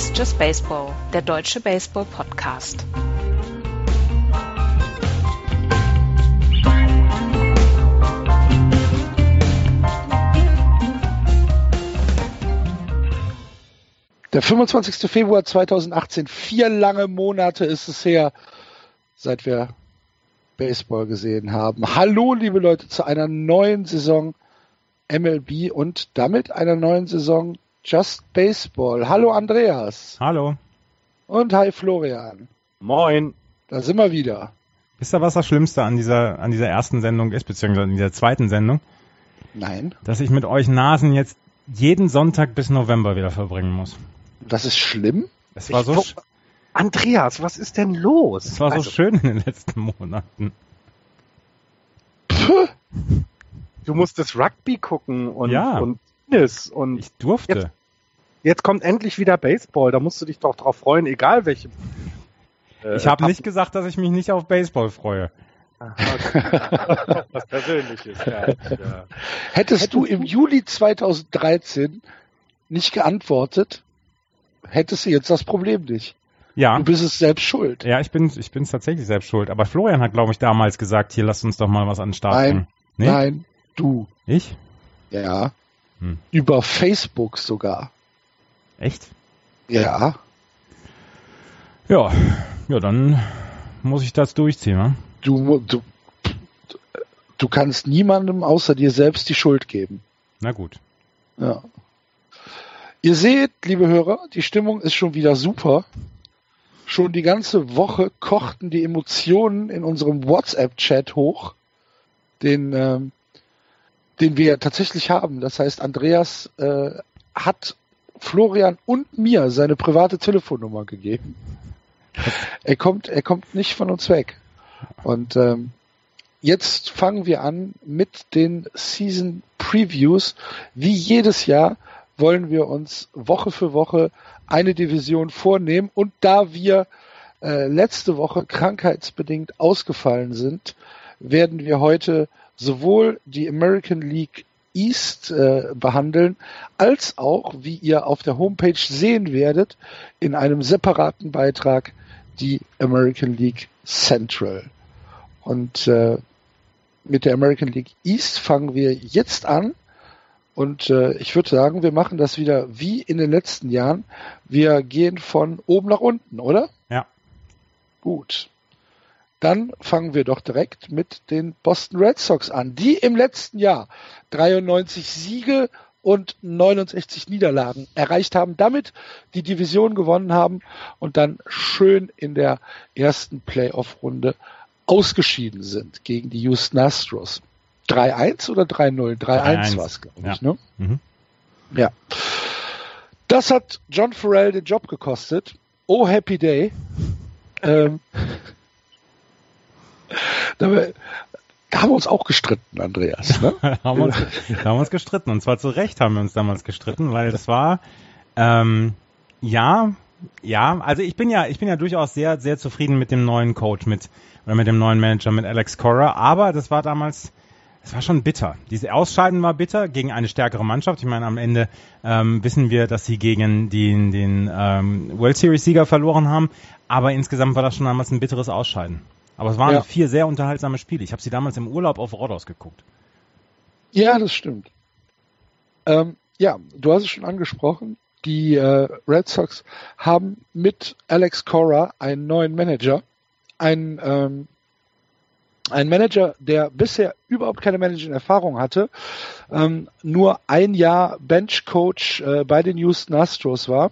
Ist Just Baseball, der deutsche Baseball-Podcast. Der 25. Februar 2018, vier lange Monate ist es her, seit wir Baseball gesehen haben. Hallo, liebe Leute, zu einer neuen Saison MLB und damit einer neuen Saison Just Baseball. Hallo, Andreas. Hallo. Und hi, Florian. Moin. Da sind wir wieder. Wisst ihr, was das Schlimmste an dieser, an dieser ersten Sendung ist, beziehungsweise an dieser zweiten Sendung? Nein. Dass ich mit euch Nasen jetzt jeden Sonntag bis November wieder verbringen muss. Das ist schlimm? Es war so, Andreas, was ist denn los? es war so Also, schön in den letzten Monaten. Puh. Du musstest Rugby gucken und, Ja. und Tennis und Ich durfte. Jetzt- jetzt kommt endlich wieder Baseball. Da musst du dich doch drauf freuen, egal welche. äh, ich habe nicht gesagt, dass ich mich nicht auf Baseball freue. Was Persönliches. Ja, ja. Hättest du im Juli 2013 nicht geantwortet, hättest du jetzt das Problem nicht. Ja. Du bist es selbst schuld. Ja, ich bin, ich bin tatsächlich selbst schuld. Aber Florian hat, glaube ich, damals gesagt, hier, lasst uns doch mal was an den Start Nein. Nee? Nein, du. Ich? Ja. Hm. Über Facebook sogar. Echt? Ja. Ja. Ja, dann muss ich das durchziehen, ne? Du, du, du kannst niemandem außer dir selbst die Schuld geben. Na gut. Ja. Ihr seht, liebe Hörer, die Stimmung ist schon wieder super. Schon die ganze Woche kochten die Emotionen in unserem WhatsApp-Chat hoch, den, ähm, den wir tatsächlich haben. Das heißt, Andreas äh, hat Florian und mir seine private Telefonnummer gegeben. Er kommt, er kommt nicht von uns weg. Und ähm, jetzt fangen wir an mit den Season Previews. Wie jedes Jahr wollen wir uns Woche für Woche eine Division vornehmen. Und da wir äh, letzte Woche krankheitsbedingt ausgefallen sind, werden wir heute sowohl die American League East äh, behandeln, als auch, wie ihr auf der Homepage sehen werdet, in einem separaten Beitrag die American League Central. Und äh, mit der American League East fangen wir jetzt an. Und äh, ich würde sagen, wir machen das wieder wie in den letzten Jahren. Wir gehen von oben nach unten, oder? Ja. Gut. Dann fangen wir doch direkt mit den Boston Red Sox an, die im letzten Jahr 93 Siege und 69 Niederlagen erreicht haben, damit die Division gewonnen haben und dann schön in der ersten Playoff-Runde ausgeschieden sind gegen die Houston Astros. 3-1 oder 3-0? 3-1 war es, glaube ich. Ja. Ne? Mhm. Ja. Das hat John Farrell den Job gekostet. Oh, happy day. Ähm, da, haben wir uns auch gestritten, Andreas. Ne? da, haben wir uns, da haben wir uns gestritten. Und zwar zu Recht haben wir uns damals gestritten, weil das war, ähm, ja, ja, also ich bin ja, ich bin ja durchaus sehr, sehr zufrieden mit dem neuen Coach, mit, oder mit dem neuen Manager, mit Alex Cora, aber das war damals, das war schon bitter. Diese Ausscheiden war bitter gegen eine stärkere Mannschaft. Ich meine, am Ende ähm, wissen wir, dass sie gegen den, den ähm, World Series-Sieger verloren haben, aber insgesamt war das schon damals ein bitteres Ausscheiden. Aber es waren Ja. vier sehr unterhaltsame Spiele. Ich habe sie damals im Urlaub auf Rodos geguckt. Ja, das stimmt. Ähm, ja, du hast es schon angesprochen. Die äh, Red Sox haben mit Alex Cora einen neuen Manager. Ein, ähm, ein Manager, der bisher überhaupt keine Managing-Erfahrung hatte, ähm, nur ein Jahr Bench-Coach äh, bei den Houston Astros war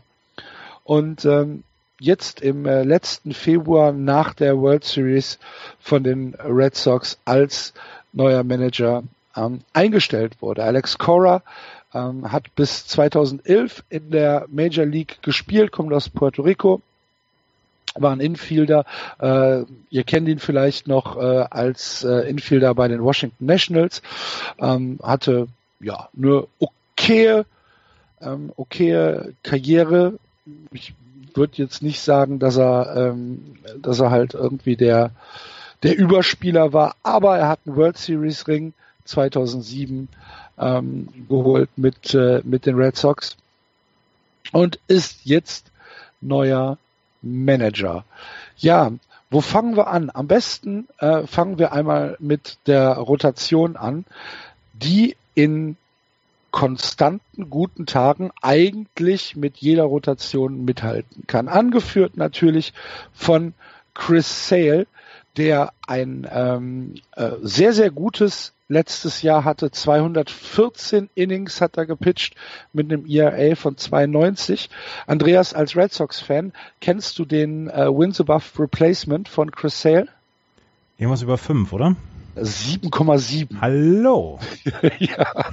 und ähm, jetzt im äh, letzten Februar nach der World Series von den Red Sox als neuer Manager ähm, eingestellt wurde. Alex Cora ähm, hat bis 2011 in der Major League gespielt, kommt aus Puerto Rico, war ein Infielder. Äh, ihr kennt ihn vielleicht noch äh, als äh, Infielder bei den Washington Nationals. Ähm, hatte ja eine okaye, ähm, okaye Karriere. Ich würde jetzt nicht sagen, dass er, ähm, dass er halt irgendwie der der Überspieler war, aber er hat einen World Series Ring 2007 ähm, geholt mit, äh, mit den Red Sox und ist jetzt neuer Manager. Ja, wo fangen wir an? Am besten äh, fangen wir einmal mit der Rotation an, die in konstanten guten Tagen eigentlich mit jeder Rotation mithalten kann. Angeführt natürlich von Chris Sale, der ein ähm, äh, sehr, sehr gutes letztes Jahr hatte. 214 Innings hat er gepitcht mit einem ERA von 92. Andreas, als Red Sox-Fan, kennst du den äh, Wins Above Replacement von Chris Sale? Irgendwas über 5, oder? 7,7. Hallo. ja.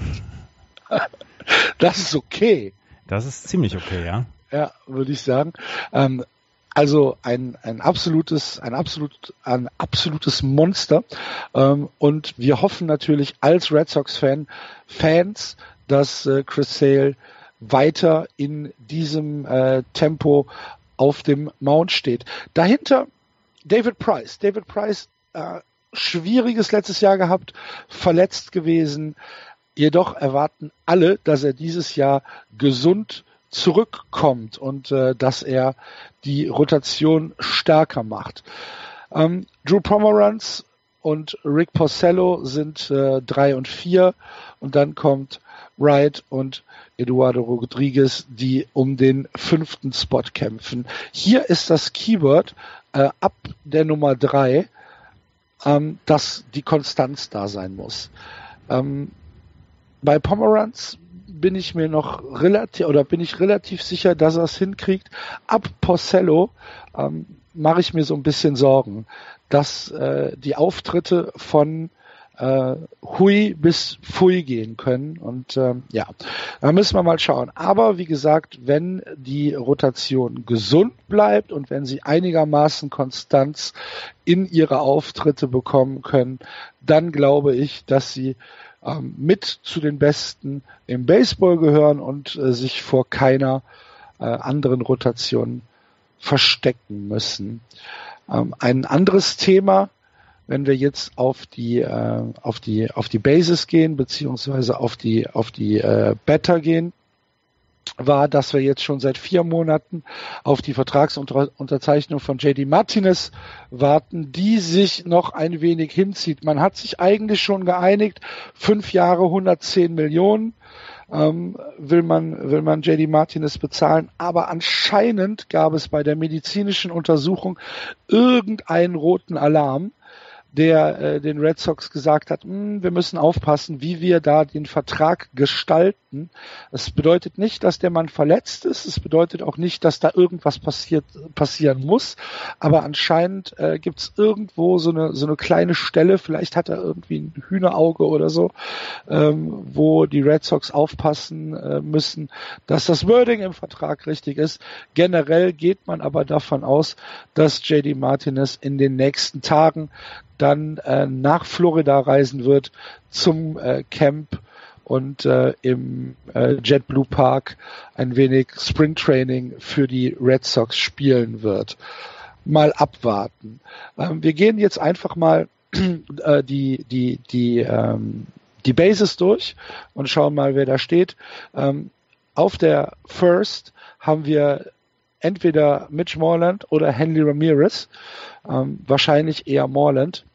Das ist okay. Das ist ziemlich okay, ja. Ja, würde ich sagen. Ähm, also ein, ein absolutes, ein absolut, ein absolutes Monster. Ähm, und wir hoffen natürlich als Red Sox-Fan, Fans, dass äh, Chris Sale weiter in diesem äh, Tempo auf dem Mount steht. Dahinter David Price. David Price, äh, schwieriges letztes Jahr gehabt, verletzt gewesen. Jedoch erwarten alle, dass er dieses Jahr gesund zurückkommt und äh, dass er die Rotation stärker macht. Ähm, Drew Pomeranz und Rick Porcello sind äh, drei und vier und dann kommt Wright und Eduardo Rodriguez, die um den fünften Spot kämpfen. Hier ist das Keyword äh, ab der Nummer drei, ähm, dass die Konstanz da sein muss. Ähm, bei Pomeranz bin ich mir noch relativ oder bin ich relativ sicher, dass er es hinkriegt. Ab Porcello ähm, mache ich mir so ein bisschen Sorgen, dass äh, die Auftritte von äh, Hui bis Fui gehen können. Und ähm, ja, da müssen wir mal schauen. Aber wie gesagt, wenn die Rotation gesund bleibt und wenn sie einigermaßen Konstanz in ihre Auftritte bekommen können, dann glaube ich, dass sie mit zu den Besten im Baseball gehören und äh, sich vor keiner äh, anderen Rotation verstecken müssen. Ähm, ein anderes Thema, wenn wir jetzt auf die äh, auf die auf die Basis gehen beziehungsweise auf die auf die äh, Better gehen, war, dass wir jetzt schon seit vier Monaten auf die Vertragsunterzeichnung von JD Martinez warten, die sich noch ein wenig hinzieht. Man hat sich eigentlich schon geeinigt, fünf Jahre 110 Millionen ähm, will man will man JD Martinez bezahlen, aber anscheinend gab es bei der medizinischen Untersuchung irgendeinen roten Alarm der äh, den Red Sox gesagt hat, hm, wir müssen aufpassen, wie wir da den Vertrag gestalten. Es bedeutet nicht, dass der Mann verletzt ist. Es bedeutet auch nicht, dass da irgendwas passiert passieren muss. Aber anscheinend äh, gibt es irgendwo so eine so eine kleine Stelle. Vielleicht hat er irgendwie ein Hühnerauge oder so, ähm, wo die Red Sox aufpassen äh, müssen, dass das Wording im Vertrag richtig ist. Generell geht man aber davon aus, dass JD Martinez in den nächsten Tagen dann äh, nach Florida reisen wird zum äh, Camp und äh, im äh, JetBlue Park ein wenig Springtraining für die Red Sox spielen wird. Mal abwarten. Ähm, wir gehen jetzt einfach mal äh, die die die ähm, die Bases durch und schauen mal, wer da steht. Ähm, auf der First haben wir entweder Mitch Morland oder Henry Ramirez. Ähm, wahrscheinlich eher Morland.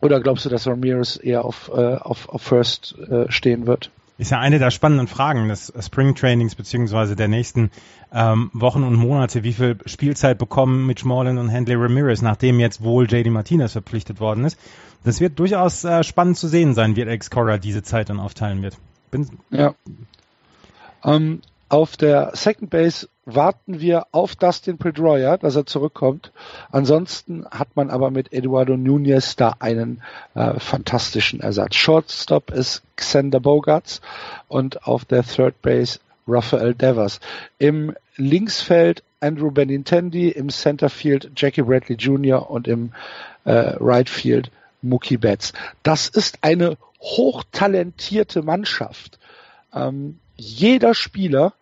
Oder glaubst du, dass Ramirez eher auf, äh, auf, auf First äh, stehen wird? Ist ja eine der spannenden Fragen des Spring Trainings beziehungsweise der nächsten ähm, Wochen und Monate. Wie viel Spielzeit bekommen Mitch Morland und Handley Ramirez, nachdem jetzt wohl JD Martinez verpflichtet worden ist? Das wird durchaus äh, spannend zu sehen sein, wie Alex Cora diese Zeit dann aufteilen wird. Bin ja. Ähm, auf der Second Base warten wir auf Dustin Pedroia, dass er zurückkommt. Ansonsten hat man aber mit Eduardo Nunez da einen äh, fantastischen Ersatz. Shortstop ist Xander Bogarts und auf der Third Base Rafael Devers. Im Linksfeld Andrew Benintendi, im Centerfield Jackie Bradley Jr. und im äh, Right Field Mookie Betts. Das ist eine hochtalentierte Mannschaft. Ähm, jeder Spieler,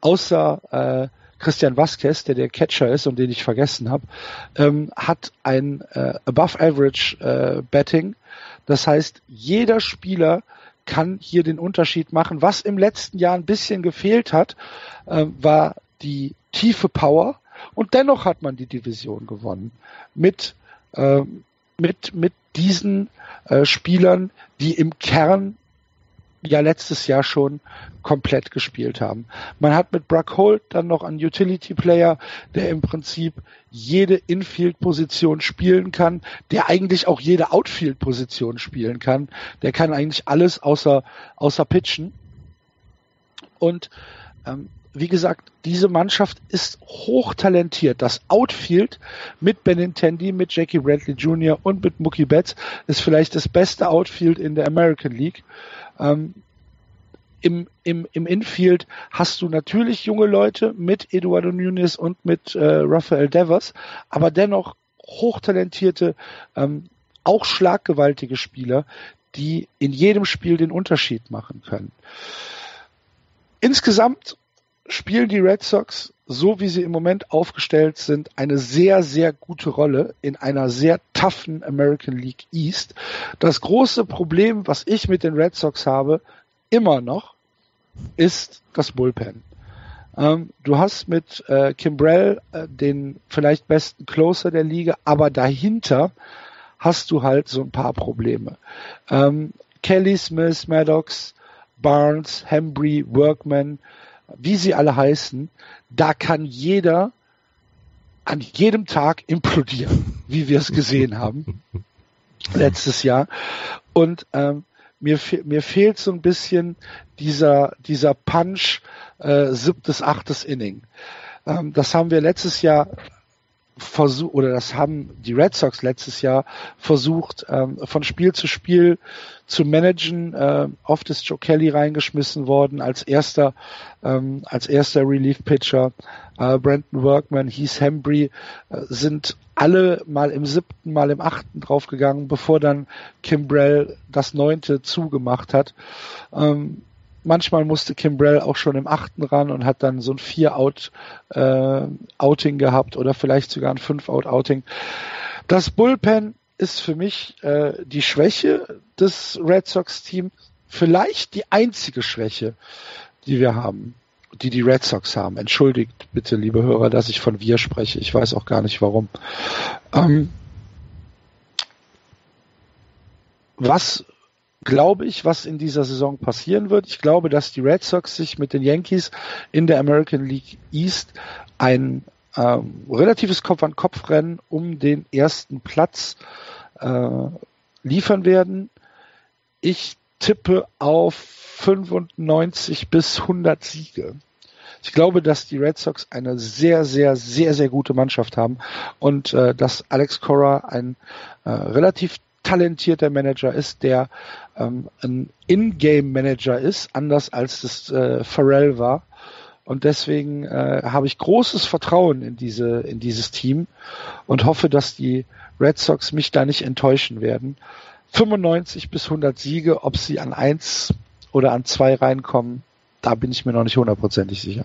außer äh, Christian Vasquez, der der Catcher ist und den ich vergessen habe, ähm, hat ein äh, Above Average äh, Betting. Das heißt, jeder Spieler kann hier den Unterschied machen. Was im letzten Jahr ein bisschen gefehlt hat, äh, war die tiefe Power und dennoch hat man die Division gewonnen mit äh, mit mit diesen äh, Spielern, die im Kern ja letztes Jahr schon komplett gespielt haben. Man hat mit Brock Holt dann noch einen Utility Player, der im Prinzip jede Infield-Position spielen kann, der eigentlich auch jede Outfield-Position spielen kann. Der kann eigentlich alles außer, außer pitchen. Und ähm, wie gesagt, diese Mannschaft ist hochtalentiert. Das Outfield mit Benintendi, mit Jackie Bradley Jr. und mit Mookie Betts ist vielleicht das beste Outfield in der American League. Ähm, im, im, Im Infield hast du natürlich junge Leute mit Eduardo Nunes und mit äh, Rafael Devers, aber dennoch hochtalentierte, ähm, auch schlaggewaltige Spieler, die in jedem Spiel den Unterschied machen können. Insgesamt spielen die Red Sox, so wie sie im Moment aufgestellt sind, eine sehr, sehr gute Rolle in einer sehr toughen American League East. Das große Problem, was ich mit den Red Sox habe, immer noch, ist das Bullpen. Ähm, du hast mit äh, Kimbrell äh, den vielleicht besten Closer der Liga, aber dahinter hast du halt so ein paar Probleme. Ähm, Kelly, Smith, Maddox, Barnes, Hembry, Workman, wie sie alle heißen, da kann jeder an jedem Tag implodieren, wie wir es gesehen haben letztes Jahr. Und ähm, mir, mir fehlt so ein bisschen dieser, dieser Punch äh, siebtes, achtes Inning. Ähm, das haben wir letztes Jahr versucht, oder das haben die Red Sox letztes Jahr versucht, ähm, von Spiel zu Spiel zu managen. Äh, oft ist Joe Kelly reingeschmissen worden als erster, ähm, als erster Relief Pitcher. Äh, Brandon Workman, Heath Hembry äh, sind alle mal im siebten, mal im achten draufgegangen, bevor dann Kimbrell das neunte zugemacht hat. Ähm, manchmal musste Kimbrell auch schon im achten ran und hat dann so ein Vier-Out-Outing äh, gehabt oder vielleicht sogar ein Fünf-Out-Outing. Das Bullpen ist für mich äh, die Schwäche des Red Sox-Teams, vielleicht die einzige Schwäche, die wir haben, die die Red Sox haben. Entschuldigt bitte, liebe Hörer, dass ich von wir spreche. Ich weiß auch gar nicht warum. Ähm, was glaube ich, was in dieser Saison passieren wird. Ich glaube, dass die Red Sox sich mit den Yankees in der American League East ein ähm, relatives Kopf-an-Kopf-Rennen um den ersten Platz äh, liefern werden. Ich tippe auf 95 bis 100 Siege. Ich glaube, dass die Red Sox eine sehr, sehr, sehr, sehr gute Mannschaft haben und äh, dass Alex Cora ein äh, relativ talentierter Manager ist, der ähm, ein In-Game-Manager ist, anders als das äh, Pharrell war. Und deswegen äh, habe ich großes Vertrauen in diese in dieses Team und hoffe, dass die Red Sox mich da nicht enttäuschen werden. 95 bis 100 Siege, ob sie an eins oder an zwei reinkommen, da bin ich mir noch nicht hundertprozentig sicher.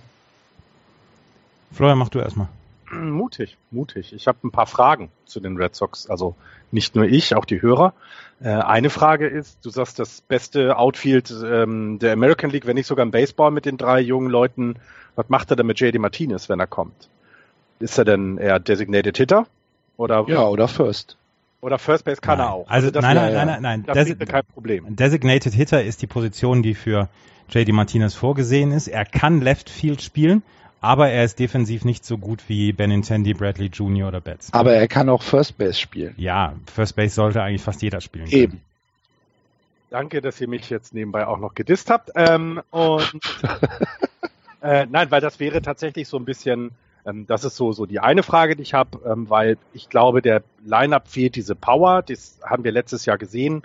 Florian, mach du erstmal. Mutig, mutig. Ich habe ein paar Fragen zu den Red Sox. Also nicht nur ich, auch die Hörer. Äh, eine Frage ist, du sagst, das beste Outfield ähm, der American League, wenn nicht sogar im Baseball mit den drei jungen Leuten. Was macht er denn mit JD Martinez, wenn er kommt? Ist er denn eher Designated Hitter? Oder, ja, oder First. Oder First Base kann nein. er auch. Also, also nein, nein, nein, nein, nein. Das ist kein Problem. Designated Hitter ist die Position, die für JD Martinez vorgesehen ist. Er kann Left Field spielen, aber er ist defensiv nicht so gut wie Benintendi, Bradley Jr. oder Betts. Aber er kann auch First Base spielen. Ja, First Base sollte eigentlich fast jeder spielen. Können. Eben. Danke, dass ihr mich jetzt nebenbei auch noch gedisst habt. Ähm, und äh, nein, weil das wäre tatsächlich so ein bisschen, ähm, das ist so so die eine Frage, die ich habe, ähm, weil ich glaube, der Lineup fehlt diese Power. Das haben wir letztes Jahr gesehen.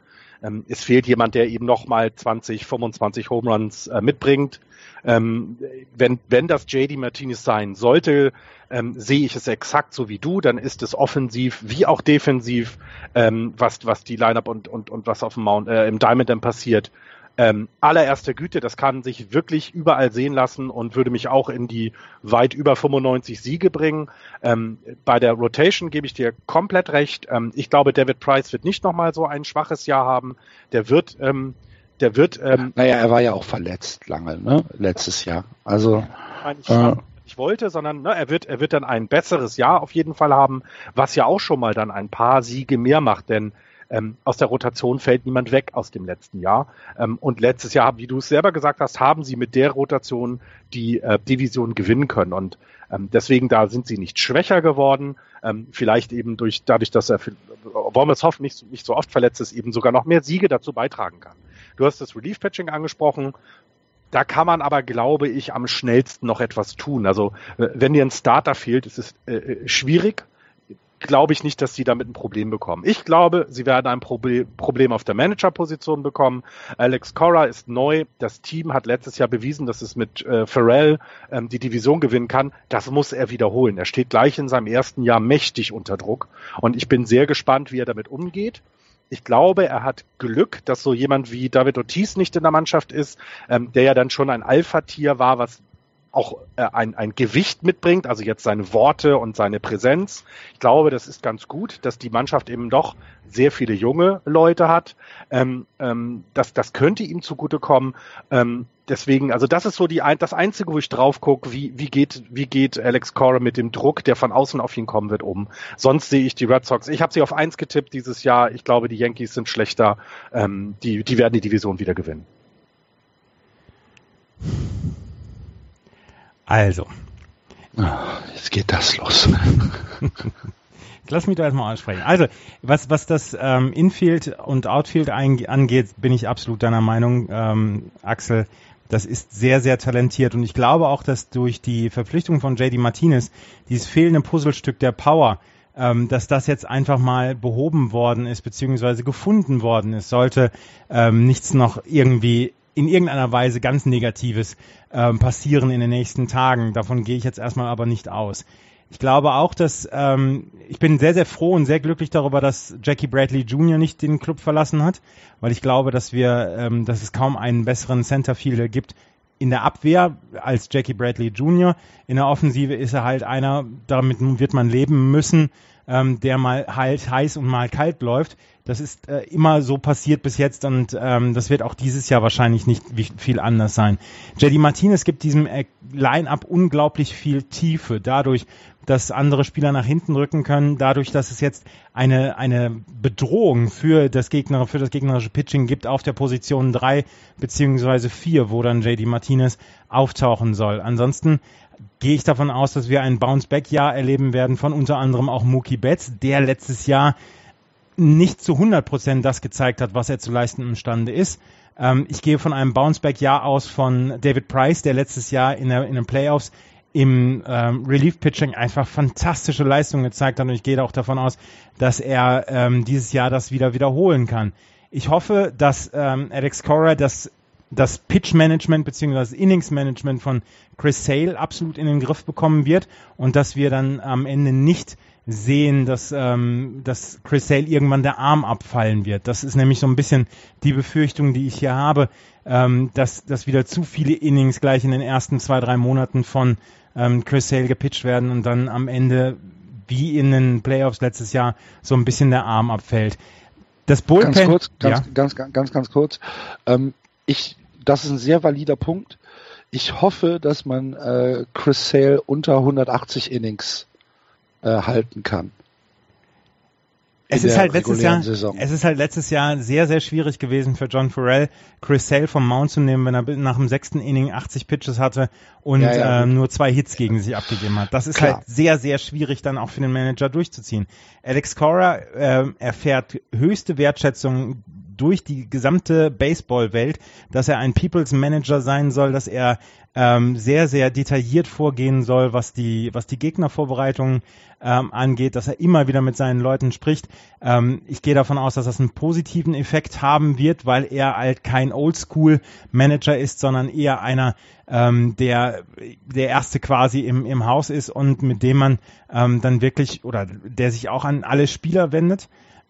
Ähm, es fehlt jemand, der eben nochmal 20, 25 Home Runs äh, mitbringt. Ähm, wenn, wenn das JD Martinez sein sollte, ähm, sehe ich es exakt so wie du, dann ist es offensiv wie auch defensiv, ähm, was, was die Lineup und, und, und was auf dem Mount, äh, im Diamond dann passiert, ähm, allererster Güte, das kann sich wirklich überall sehen lassen und würde mich auch in die weit über 95 Siege bringen. Ähm, bei der Rotation gebe ich dir komplett recht. Ähm, ich glaube, David Price wird nicht nochmal so ein schwaches Jahr haben. Der wird, ähm, der wird. Ähm, naja, er war ja auch verletzt lange, ne? Letztes Jahr. Also. Äh, nicht wollte, sondern ne, er wird, er wird dann ein besseres Jahr auf jeden Fall haben, was ja auch schon mal dann ein paar Siege mehr macht, denn ähm, aus der Rotation fällt niemand weg aus dem letzten Jahr. Ähm, und letztes Jahr, wie du es selber gesagt hast, haben sie mit der Rotation die äh, Division gewinnen können. Und ähm, deswegen da sind sie nicht schwächer geworden. Ähm, vielleicht eben durch dadurch, dass er Wormershoff nicht, nicht so oft verletzt ist, eben sogar noch mehr Siege dazu beitragen kann. Du hast das Relief Patching angesprochen. Da kann man aber, glaube ich, am schnellsten noch etwas tun. Also wenn dir ein Starter fehlt, ist es äh, äh schwierig glaube ich nicht, dass sie damit ein Problem bekommen. Ich glaube, sie werden ein Problem auf der Managerposition bekommen. Alex Cora ist neu. Das Team hat letztes Jahr bewiesen, dass es mit äh, Pharrell ähm, die Division gewinnen kann. Das muss er wiederholen. Er steht gleich in seinem ersten Jahr mächtig unter Druck. Und ich bin sehr gespannt, wie er damit umgeht. Ich glaube, er hat Glück, dass so jemand wie David Ortiz nicht in der Mannschaft ist, ähm, der ja dann schon ein Alpha-Tier war, was auch äh, ein, ein Gewicht mitbringt, also jetzt seine Worte und seine Präsenz. Ich glaube, das ist ganz gut, dass die Mannschaft eben doch sehr viele junge Leute hat. Ähm, ähm, das, das könnte ihm zugutekommen. Ähm, deswegen, also das ist so die das Einzige, wo ich drauf gucke, wie, wie, geht, wie geht Alex Cora mit dem Druck, der von außen auf ihn kommen wird, um. Sonst sehe ich die Red Sox. Ich habe sie auf eins getippt dieses Jahr. Ich glaube, die Yankees sind schlechter. Ähm, die, die werden die Division wieder gewinnen. Also. Ah, jetzt geht das los. Lass mich da erstmal ansprechen. Also, was, was das ähm, Infield und Outfield angeht, bin ich absolut deiner Meinung, ähm, Axel. Das ist sehr, sehr talentiert. Und ich glaube auch, dass durch die Verpflichtung von JD Martinez dieses fehlende Puzzlestück der Power, ähm, dass das jetzt einfach mal behoben worden ist, beziehungsweise gefunden worden ist, sollte ähm, nichts noch irgendwie in irgendeiner Weise ganz Negatives ähm, passieren in den nächsten Tagen. Davon gehe ich jetzt erstmal aber nicht aus. Ich glaube auch, dass ähm, ich bin sehr, sehr froh und sehr glücklich darüber, dass Jackie Bradley Jr. nicht den Club verlassen hat, weil ich glaube, dass wir, ähm, dass es kaum einen besseren Centerfielder gibt in der Abwehr als Jackie Bradley Jr. In der Offensive ist er halt einer, damit wird man leben müssen, ähm, der mal halt heiß und mal kalt läuft. Das ist äh, immer so passiert bis jetzt und ähm, das wird auch dieses Jahr wahrscheinlich nicht viel anders sein. JD Martinez gibt diesem äh, Line-up unglaublich viel Tiefe, dadurch, dass andere Spieler nach hinten rücken können, dadurch, dass es jetzt eine, eine Bedrohung für das Gegner, für das gegnerische Pitching gibt auf der Position drei beziehungsweise vier, wo dann JD Martinez auftauchen soll. Ansonsten gehe ich davon aus, dass wir ein Bounce-Back-Jahr erleben werden von unter anderem auch Mookie Betts, der letztes Jahr nicht zu 100 Prozent das gezeigt hat, was er zu leisten imstande ist. Ähm, ich gehe von einem Bounceback-Jahr aus von David Price, der letztes Jahr in, der, in den Playoffs im ähm, Relief-Pitching einfach fantastische Leistungen gezeigt hat und ich gehe auch davon aus, dass er ähm, dieses Jahr das wieder wiederholen kann. Ich hoffe, dass ähm, Alex Cora das, das Pitch-Management das Innings-Management von Chris Sale absolut in den Griff bekommen wird und dass wir dann am Ende nicht sehen, dass, ähm, dass Chris Sale irgendwann der Arm abfallen wird. Das ist nämlich so ein bisschen die Befürchtung, die ich hier habe, ähm, dass, dass wieder zu viele Innings gleich in den ersten zwei, drei Monaten von ähm, Chris Sale gepitcht werden und dann am Ende wie in den Playoffs letztes Jahr so ein bisschen der Arm abfällt. Das Bullpen, ganz kurz, ganz, ja. ganz, ganz, ganz, ganz kurz. Ähm, ich, das ist ein sehr valider Punkt. Ich hoffe, dass man äh, Chris Sale unter 180 Innings äh, halten kann. Es ist halt letztes Jahr, Saison. es ist halt letztes Jahr sehr, sehr schwierig gewesen für John Farrell, Chris Sale vom Mount zu nehmen, wenn er nach dem sechsten Inning 80 Pitches hatte und ja, ja, äh, nur zwei Hits gegen sich abgegeben hat. Das ist Klar. halt sehr, sehr schwierig dann auch für den Manager durchzuziehen. Alex Cora äh, erfährt höchste Wertschätzung durch die gesamte Baseballwelt, dass er ein People's Manager sein soll, dass er ähm, sehr, sehr detailliert vorgehen soll, was die, was die Gegnervorbereitung ähm, angeht, dass er immer wieder mit seinen Leuten spricht. Ähm, ich gehe davon aus, dass das einen positiven Effekt haben wird, weil er halt kein Oldschool-Manager ist, sondern eher einer, ähm, der der erste quasi im, im Haus ist und mit dem man ähm, dann wirklich oder der sich auch an alle Spieler wendet.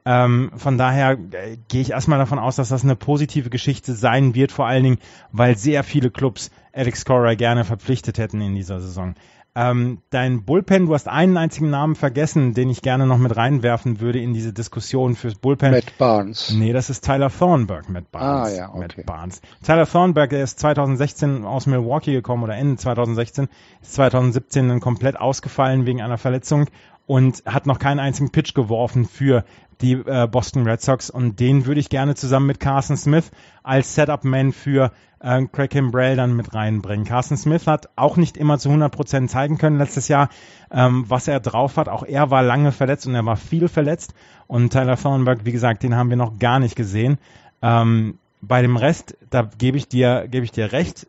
Ähm, von daher äh, gehe ich erstmal davon aus, dass das eine positive Geschichte sein wird, vor allen Dingen, weil sehr viele Clubs Alex Cora gerne verpflichtet hätten in dieser Saison. Ähm, dein Bullpen, du hast einen einzigen Namen vergessen, den ich gerne noch mit reinwerfen würde in diese Diskussion fürs Bullpen. Matt Barnes. Nee, das ist Tyler Thornburg, Matt Barnes. Ah, ja, okay. Matt Barnes. Tyler Thornburg, der ist 2016 aus Milwaukee gekommen oder Ende 2016, ist 2017 dann komplett ausgefallen wegen einer Verletzung und hat noch keinen einzigen Pitch geworfen für die äh, Boston Red Sox und den würde ich gerne zusammen mit Carson Smith als Setup-Man für äh, Craig Kimbrell dann mit reinbringen. Carson Smith hat auch nicht immer zu 100 Prozent zeigen können letztes Jahr, ähm, was er drauf hat. Auch er war lange verletzt und er war viel verletzt. Und Tyler Thornburg, wie gesagt, den haben wir noch gar nicht gesehen. Ähm, bei dem Rest, da gebe ich dir, gebe ich dir recht.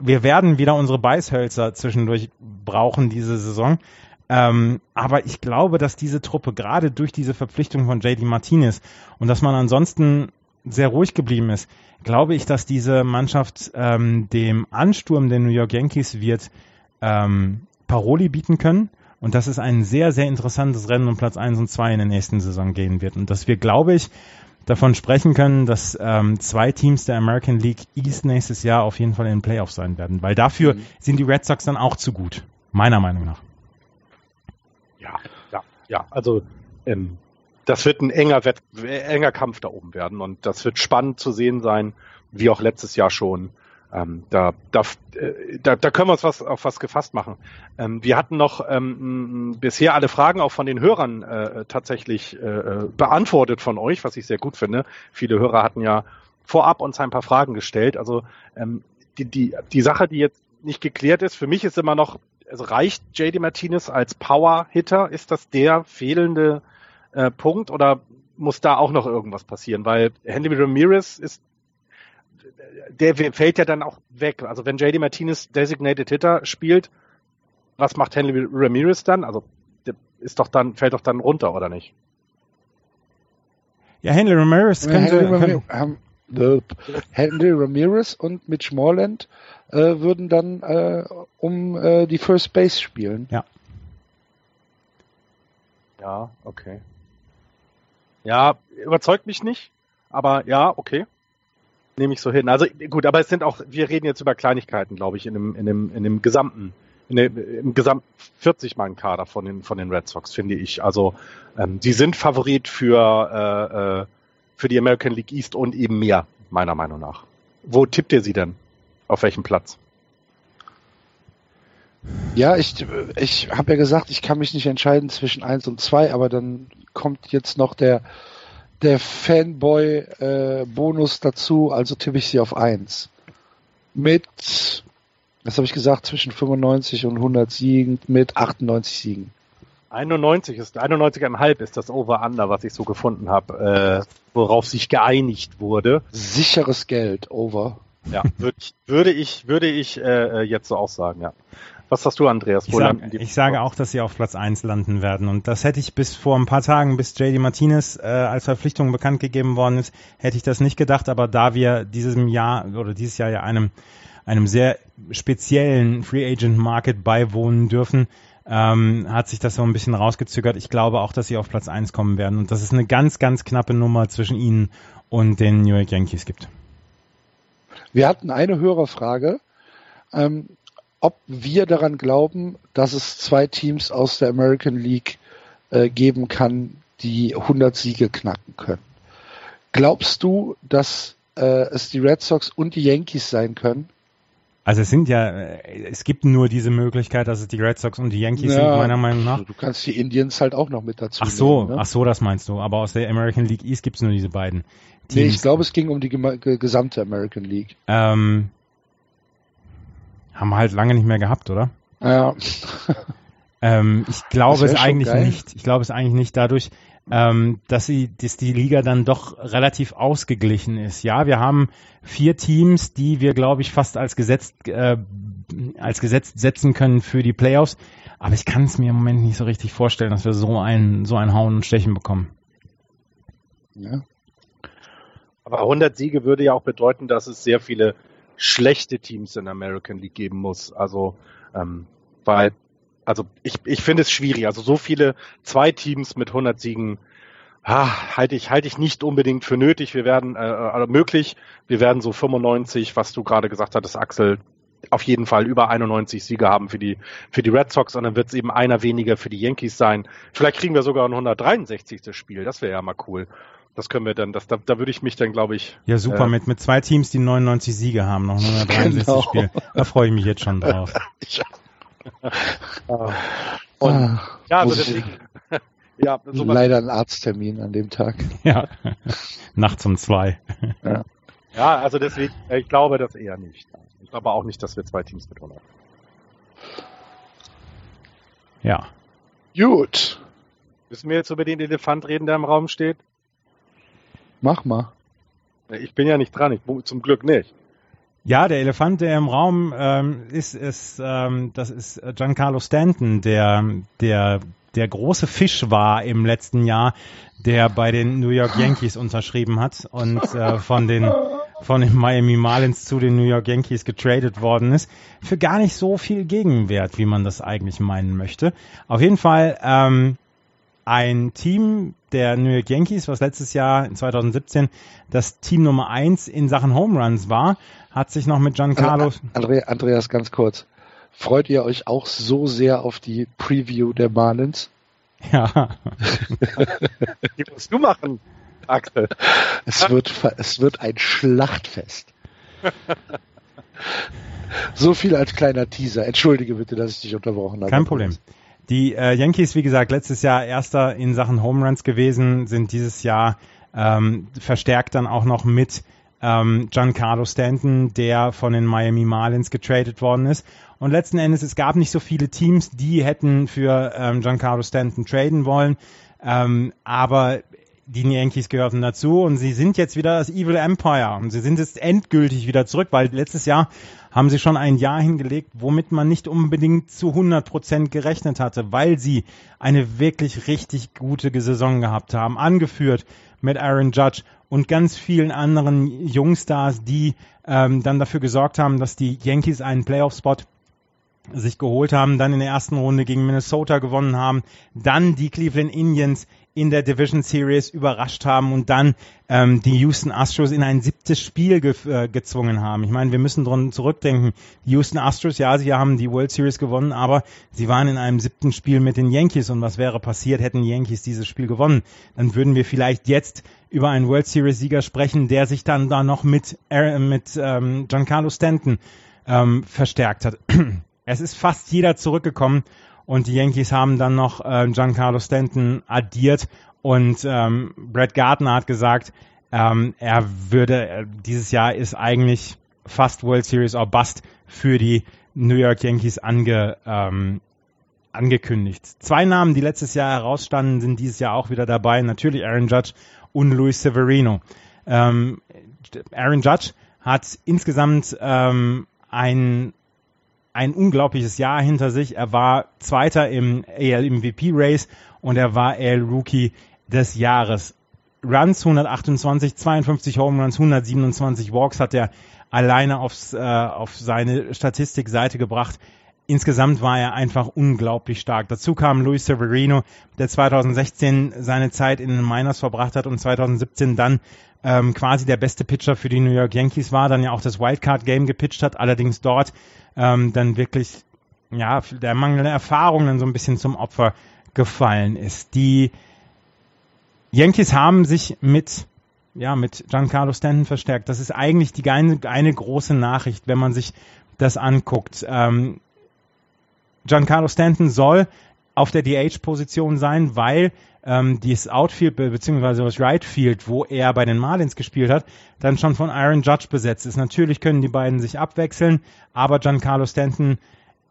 Wir werden wieder unsere Beißhölzer zwischendurch brauchen diese Saison. Ähm, aber ich glaube, dass diese Truppe gerade durch diese Verpflichtung von JD Martinez und dass man ansonsten sehr ruhig geblieben ist, glaube ich, dass diese Mannschaft ähm, dem Ansturm der New York Yankees wird ähm, Paroli bieten können und dass es ein sehr, sehr interessantes Rennen um Platz 1 und 2 in der nächsten Saison gehen wird. Und dass wir, glaube ich, davon sprechen können, dass ähm, zwei Teams der American League East nächstes Jahr auf jeden Fall in den Playoffs sein werden, weil dafür mhm. sind die Red Sox dann auch zu gut, meiner Meinung nach. Ja, ja, ja, also ähm, das wird ein enger, Wett enger Kampf da oben werden und das wird spannend zu sehen sein, wie auch letztes Jahr schon. Ähm, da, da, äh, da, da können wir uns was auf was gefasst machen. Ähm, wir hatten noch ähm, bisher alle Fragen auch von den Hörern äh, tatsächlich äh, beantwortet von euch, was ich sehr gut finde. Viele Hörer hatten ja vorab uns ein paar Fragen gestellt. Also ähm, die, die, die Sache, die jetzt nicht geklärt ist, für mich ist immer noch, also reicht JD Martinez als Power-Hitter? Ist das der fehlende äh, Punkt oder muss da auch noch irgendwas passieren? Weil Henry Ramirez ist, der fällt ja dann auch weg. Also wenn JD Martinez Designated Hitter spielt, was macht Henry Ramirez dann? Also der ist doch dann, fällt doch dann runter, oder nicht? Ja, Henry Ramirez könnte, Henry, Ramirez, haben, Henry Ramirez und Mitch Morland äh, würden dann äh, um äh, die First Base spielen. Ja. Ja, okay. Ja, überzeugt mich nicht, aber ja, okay. Nehme ich so hin. Also gut, aber es sind auch, wir reden jetzt über Kleinigkeiten, glaube ich, in dem, in dem, in dem gesamten, in dem, im gesamt 40-Mann-Kader von den, von den Red Sox, finde ich. Also ähm, die sind Favorit für, äh, äh, für die American League East und eben mehr, meiner Meinung nach. Wo tippt ihr sie denn? Auf welchem Platz? Ja, ich, ich habe ja gesagt, ich kann mich nicht entscheiden zwischen eins und zwei, aber dann kommt jetzt noch der, der Fanboy-Bonus äh, dazu, also tippe ich sie auf eins. Mit, was habe ich gesagt, zwischen 95 und 100 Siegen, mit 98 Siegen. 91 ist 91,5 ist das Over-Under, was ich so gefunden habe, äh, worauf sich geeinigt wurde. Sicheres Geld, Over. Ja, würd, würde ich würde ich äh, jetzt so auch sagen, ja. Was hast du, Andreas? Ich, sag, ich sage auch, dass sie auf Platz 1 landen werden. Und das hätte ich bis vor ein paar Tagen, bis JD Martinez äh, als Verpflichtung bekannt gegeben worden ist, hätte ich das nicht gedacht. Aber da wir diesem Jahr oder dieses Jahr ja einem, einem sehr speziellen Free Agent Market beiwohnen dürfen, ähm, hat sich das so ein bisschen rausgezögert. Ich glaube auch, dass sie auf Platz 1 kommen werden. Und dass es eine ganz, ganz knappe Nummer zwischen ihnen und den New York Yankees gibt. Wir hatten eine Hörerfrage. Ähm, ob wir daran glauben, dass es zwei Teams aus der American League äh, geben kann, die 100 Siege knacken können. Glaubst du, dass äh, es die Red Sox und die Yankees sein können? Also es sind ja, äh, es gibt nur diese Möglichkeit, dass es die Red Sox und die Yankees ja, sind, meiner Meinung nach. Du kannst die Indians halt auch noch mit dazu Ach so, nehmen, ne? ach so, das meinst du. Aber aus der American League East gibt es nur diese beiden. Teams. Nee, ich glaube, es ging um die gesamte American League. Ähm, haben wir halt lange nicht mehr gehabt, oder? Ja. ähm, ich glaube es eigentlich geil. nicht. Ich glaube es eigentlich nicht dadurch, ähm, dass sie, dass die Liga dann doch relativ ausgeglichen ist. Ja, wir haben vier Teams, die wir, glaube ich, fast als Gesetz, äh, als Gesetz setzen können für die Playoffs. Aber ich kann es mir im Moment nicht so richtig vorstellen, dass wir so ein, so ein Hauen und Stechen bekommen. Ja. Aber 100 Siege würde ja auch bedeuten, dass es sehr viele schlechte Teams in der American League geben muss. Also, ähm, weil, also ich, ich finde es schwierig. Also so viele zwei Teams mit 100 Siegen ah, halte ich halte ich nicht unbedingt für nötig. Wir werden äh, äh möglich. Wir werden so 95, was du gerade gesagt hattest, Axel, auf jeden Fall über 91 Siege haben für die, für die Red Sox und dann wird es eben einer weniger für die Yankees sein. Vielleicht kriegen wir sogar ein 163. Spiel, das wäre ja mal cool. Das können wir dann, das, da, da würde ich mich dann, glaube ich. Ja, super, äh, mit, mit zwei Teams, die 99 Siege haben, noch 163 genau. Spiel. Da freue ich mich jetzt schon drauf. Ah. und, ah, ja, also deswegen. ja, Leider ein Arzttermin an dem Tag. Ja, nachts um zwei. Ja. ja, also deswegen, ich glaube das eher nicht. Ich glaube auch nicht, dass wir zwei Teams mit 100 Ja. Gut. Müssen wir jetzt über den Elefant reden, der im Raum steht? Mach mal. Ich bin ja nicht dran, ich, zum Glück nicht. Ja, der Elefant, der im Raum ähm, ist, ist ähm, das ist Giancarlo Stanton, der, der der große Fisch war im letzten Jahr, der bei den New York Yankees unterschrieben hat und äh, von den von den Miami Marlins zu den New York Yankees getradet worden ist, für gar nicht so viel Gegenwert, wie man das eigentlich meinen möchte. Auf jeden Fall ähm, ein Team der New York Yankees, was letztes Jahr in 2017 das Team Nummer eins in Sachen Home Runs war, hat sich noch mit Giancarlo. Andre, Andreas, ganz kurz. Freut ihr euch auch so sehr auf die Preview der Marlins? Ja. die musst du machen, Axel. Es wird, es wird ein Schlachtfest. so viel als kleiner Teaser. Entschuldige bitte, dass ich dich unterbrochen habe. Kein Problem. Die äh, Yankees, wie gesagt, letztes Jahr erster in Sachen Home Runs gewesen, sind dieses Jahr ähm, verstärkt dann auch noch mit ähm, Giancarlo Stanton, der von den Miami Marlins getradet worden ist. Und letzten Endes, es gab nicht so viele Teams, die hätten für ähm, Giancarlo Stanton traden wollen. Ähm, aber die Yankees gehörten dazu und sie sind jetzt wieder das Evil Empire und sie sind jetzt endgültig wieder zurück, weil letztes Jahr haben sie schon ein Jahr hingelegt, womit man nicht unbedingt zu 100 Prozent gerechnet hatte, weil sie eine wirklich richtig gute Saison gehabt haben, angeführt mit Aaron Judge und ganz vielen anderen Jungstars, die ähm, dann dafür gesorgt haben, dass die Yankees einen Playoff-Spot sich geholt haben, dann in der ersten Runde gegen Minnesota gewonnen haben, dann die Cleveland Indians in der Division Series überrascht haben und dann ähm, die Houston Astros in ein siebtes Spiel ge äh, gezwungen haben. Ich meine, wir müssen dran zurückdenken. Die Houston Astros, ja, sie haben die World Series gewonnen, aber sie waren in einem siebten Spiel mit den Yankees und was wäre passiert, hätten die Yankees dieses Spiel gewonnen? Dann würden wir vielleicht jetzt über einen World Series Sieger sprechen, der sich dann da noch mit, äh, mit ähm, Giancarlo Stanton ähm, verstärkt hat. es ist fast jeder zurückgekommen und die Yankees haben dann noch äh, Giancarlo Stanton addiert und ähm, Brad Gardner hat gesagt, ähm, er würde, äh, dieses Jahr ist eigentlich fast World Series or Bust für die New York Yankees ange, ähm, angekündigt. Zwei Namen, die letztes Jahr herausstanden, sind dieses Jahr auch wieder dabei. Natürlich Aaron Judge und Luis Severino. Ähm, Aaron Judge hat insgesamt ähm, ein ein unglaubliches Jahr hinter sich. Er war Zweiter im AL MVP Race und er war AL Rookie des Jahres. Runs 128, 52 Home Runs, 127 Walks hat er alleine aufs, äh, auf seine Statistikseite gebracht. Insgesamt war er einfach unglaublich stark. Dazu kam Luis Severino, der 2016 seine Zeit in den Miners verbracht hat und 2017 dann ähm, quasi der beste Pitcher für die New York Yankees war, dann ja auch das Wildcard-Game gepitcht hat, allerdings dort ähm, dann wirklich ja der mangelnde Erfahrung dann so ein bisschen zum Opfer gefallen ist. Die Yankees haben sich mit ja mit Giancarlo Stanton verstärkt. Das ist eigentlich die eine, eine große Nachricht, wenn man sich das anguckt. Ähm, Giancarlo Stanton soll auf der DH-Position sein, weil ähm, dieses Outfield bzw. das Right Field, wo er bei den Marlins gespielt hat, dann schon von Aaron Judge besetzt ist. Natürlich können die beiden sich abwechseln, aber Giancarlo Stanton,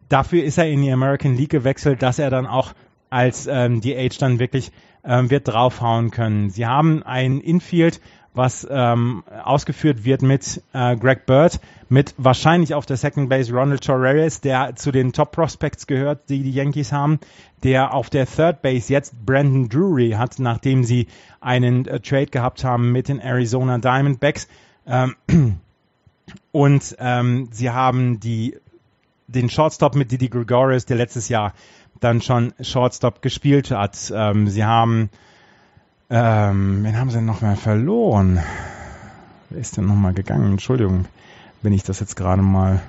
dafür ist er in die American League gewechselt, dass er dann auch als ähm, DH dann wirklich ähm, wird draufhauen können. Sie haben ein Infield, was ähm, ausgeführt wird mit äh, Greg Bird, mit wahrscheinlich auf der Second Base Ronald Torres, der zu den Top Prospects gehört, die die Yankees haben, der auf der Third Base jetzt Brandon Drury hat, nachdem sie einen äh, Trade gehabt haben mit den Arizona Diamondbacks. Ähm, und ähm, sie haben die den Shortstop mit Didi Gregorius, der letztes Jahr dann schon Shortstop gespielt hat. Ähm, sie haben ähm, wen haben sie denn nochmal verloren? Wer ist denn nochmal gegangen? Entschuldigung, wenn ich das jetzt gerade mal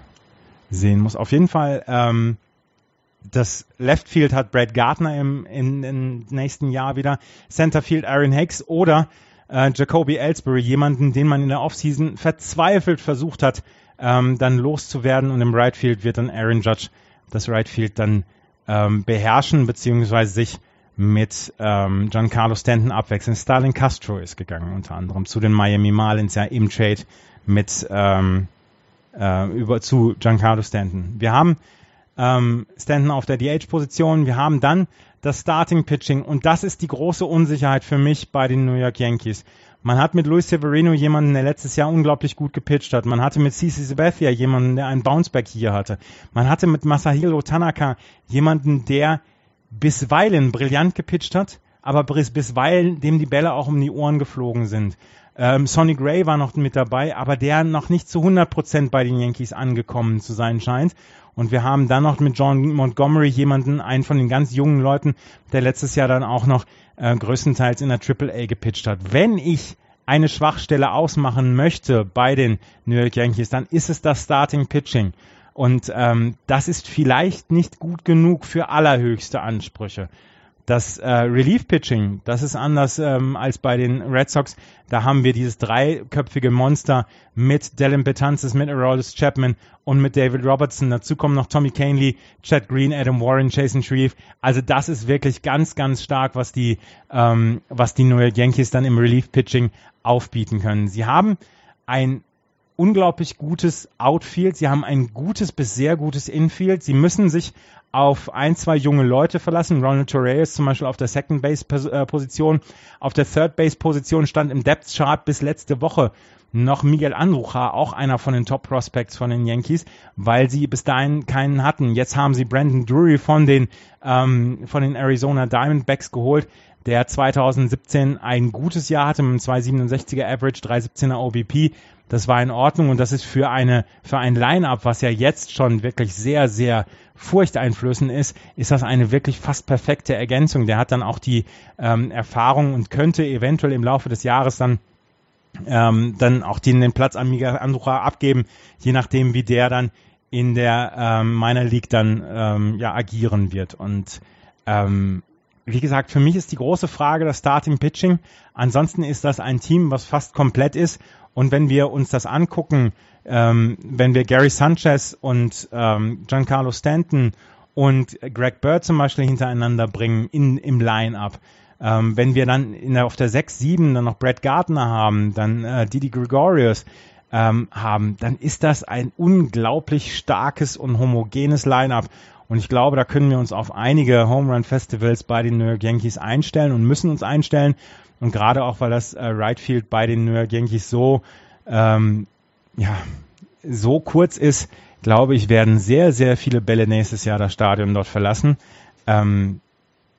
sehen muss. Auf jeden Fall, ähm, das Left Field hat Brad Gardner im, in, im nächsten Jahr wieder, Center Field Aaron Hicks oder äh, Jacoby Ellsbury, jemanden, den man in der Offseason verzweifelt versucht hat, ähm, dann loszuwerden und im Right Field wird dann Aaron Judge das Right Field dann ähm, beherrschen, beziehungsweise sich mit ähm, Giancarlo Stanton abwechseln. Starling Castro ist gegangen unter anderem zu den Miami Marlins ja im Trade mit ähm, äh, über zu Giancarlo Stanton. Wir haben ähm, Stanton auf der DH-Position, wir haben dann das Starting Pitching und das ist die große Unsicherheit für mich bei den New York Yankees. Man hat mit Luis Severino jemanden, der letztes Jahr unglaublich gut gepitcht hat. Man hatte mit CC Sabathia jemanden, der einen Bounceback hier hatte. Man hatte mit Masahiro Tanaka jemanden, der bisweilen brillant gepitcht hat, aber bis, bisweilen dem die Bälle auch um die Ohren geflogen sind. Ähm, Sonny Gray war noch mit dabei, aber der noch nicht zu 100% bei den Yankees angekommen zu sein scheint. Und wir haben dann noch mit John Montgomery jemanden, einen von den ganz jungen Leuten, der letztes Jahr dann auch noch äh, größtenteils in der Triple A gepitcht hat. Wenn ich eine Schwachstelle ausmachen möchte bei den New York Yankees, dann ist es das Starting Pitching. Und ähm, das ist vielleicht nicht gut genug für allerhöchste Ansprüche. Das äh, Relief Pitching, das ist anders ähm, als bei den Red Sox. Da haben wir dieses dreiköpfige Monster mit Dylan Betances, mit Aroldis Chapman und mit David Robertson. Dazu kommen noch Tommy Canley, Chad Green, Adam Warren, Jason Shreve. Also das ist wirklich ganz, ganz stark, was die, ähm, was die New York Yankees dann im Relief Pitching aufbieten können. Sie haben ein unglaublich gutes Outfield. Sie haben ein gutes bis sehr gutes Infield. Sie müssen sich auf ein, zwei junge Leute verlassen. Ronald Torres zum Beispiel auf der Second Base äh, Position. Auf der Third Base Position stand im Depth Chart bis letzte Woche noch Miguel Andrucha, auch einer von den Top Prospects von den Yankees, weil sie bis dahin keinen hatten. Jetzt haben sie Brandon Drury von den, ähm, von den Arizona Diamondbacks geholt, der 2017 ein gutes Jahr hatte mit einem 267er Average, 317er OBP. Das war in Ordnung und das ist für eine, für ein Line-Up, was ja jetzt schon wirklich sehr, sehr furchteinflößend ist, ist das eine wirklich fast perfekte Ergänzung. Der hat dann auch die ähm, Erfahrung und könnte eventuell im Laufe des Jahres dann ähm, dann auch den, den Platz an Miguel Andrucha abgeben, je nachdem, wie der dann in der ähm, Minor League dann ähm, ja agieren wird. Und ähm, wie gesagt, für mich ist die große Frage das Starting Pitching. Ansonsten ist das ein Team, was fast komplett ist. Und wenn wir uns das angucken, ähm, wenn wir Gary Sanchez und ähm, Giancarlo Stanton und Greg Bird zum Beispiel hintereinander bringen in, im Line-Up, ähm, wenn wir dann in der, auf der 6, 7 dann noch Brad Gardner haben, dann äh, Didi Gregorius ähm, haben, dann ist das ein unglaublich starkes und homogenes Line-Up. Und ich glaube, da können wir uns auf einige Home Run Festivals bei den New York Yankees einstellen und müssen uns einstellen. Und gerade auch, weil das äh, Right Field bei den New York Yankees so ähm, ja, so kurz ist, glaube ich, werden sehr, sehr viele Bälle nächstes Jahr das Stadion dort verlassen. Ähm,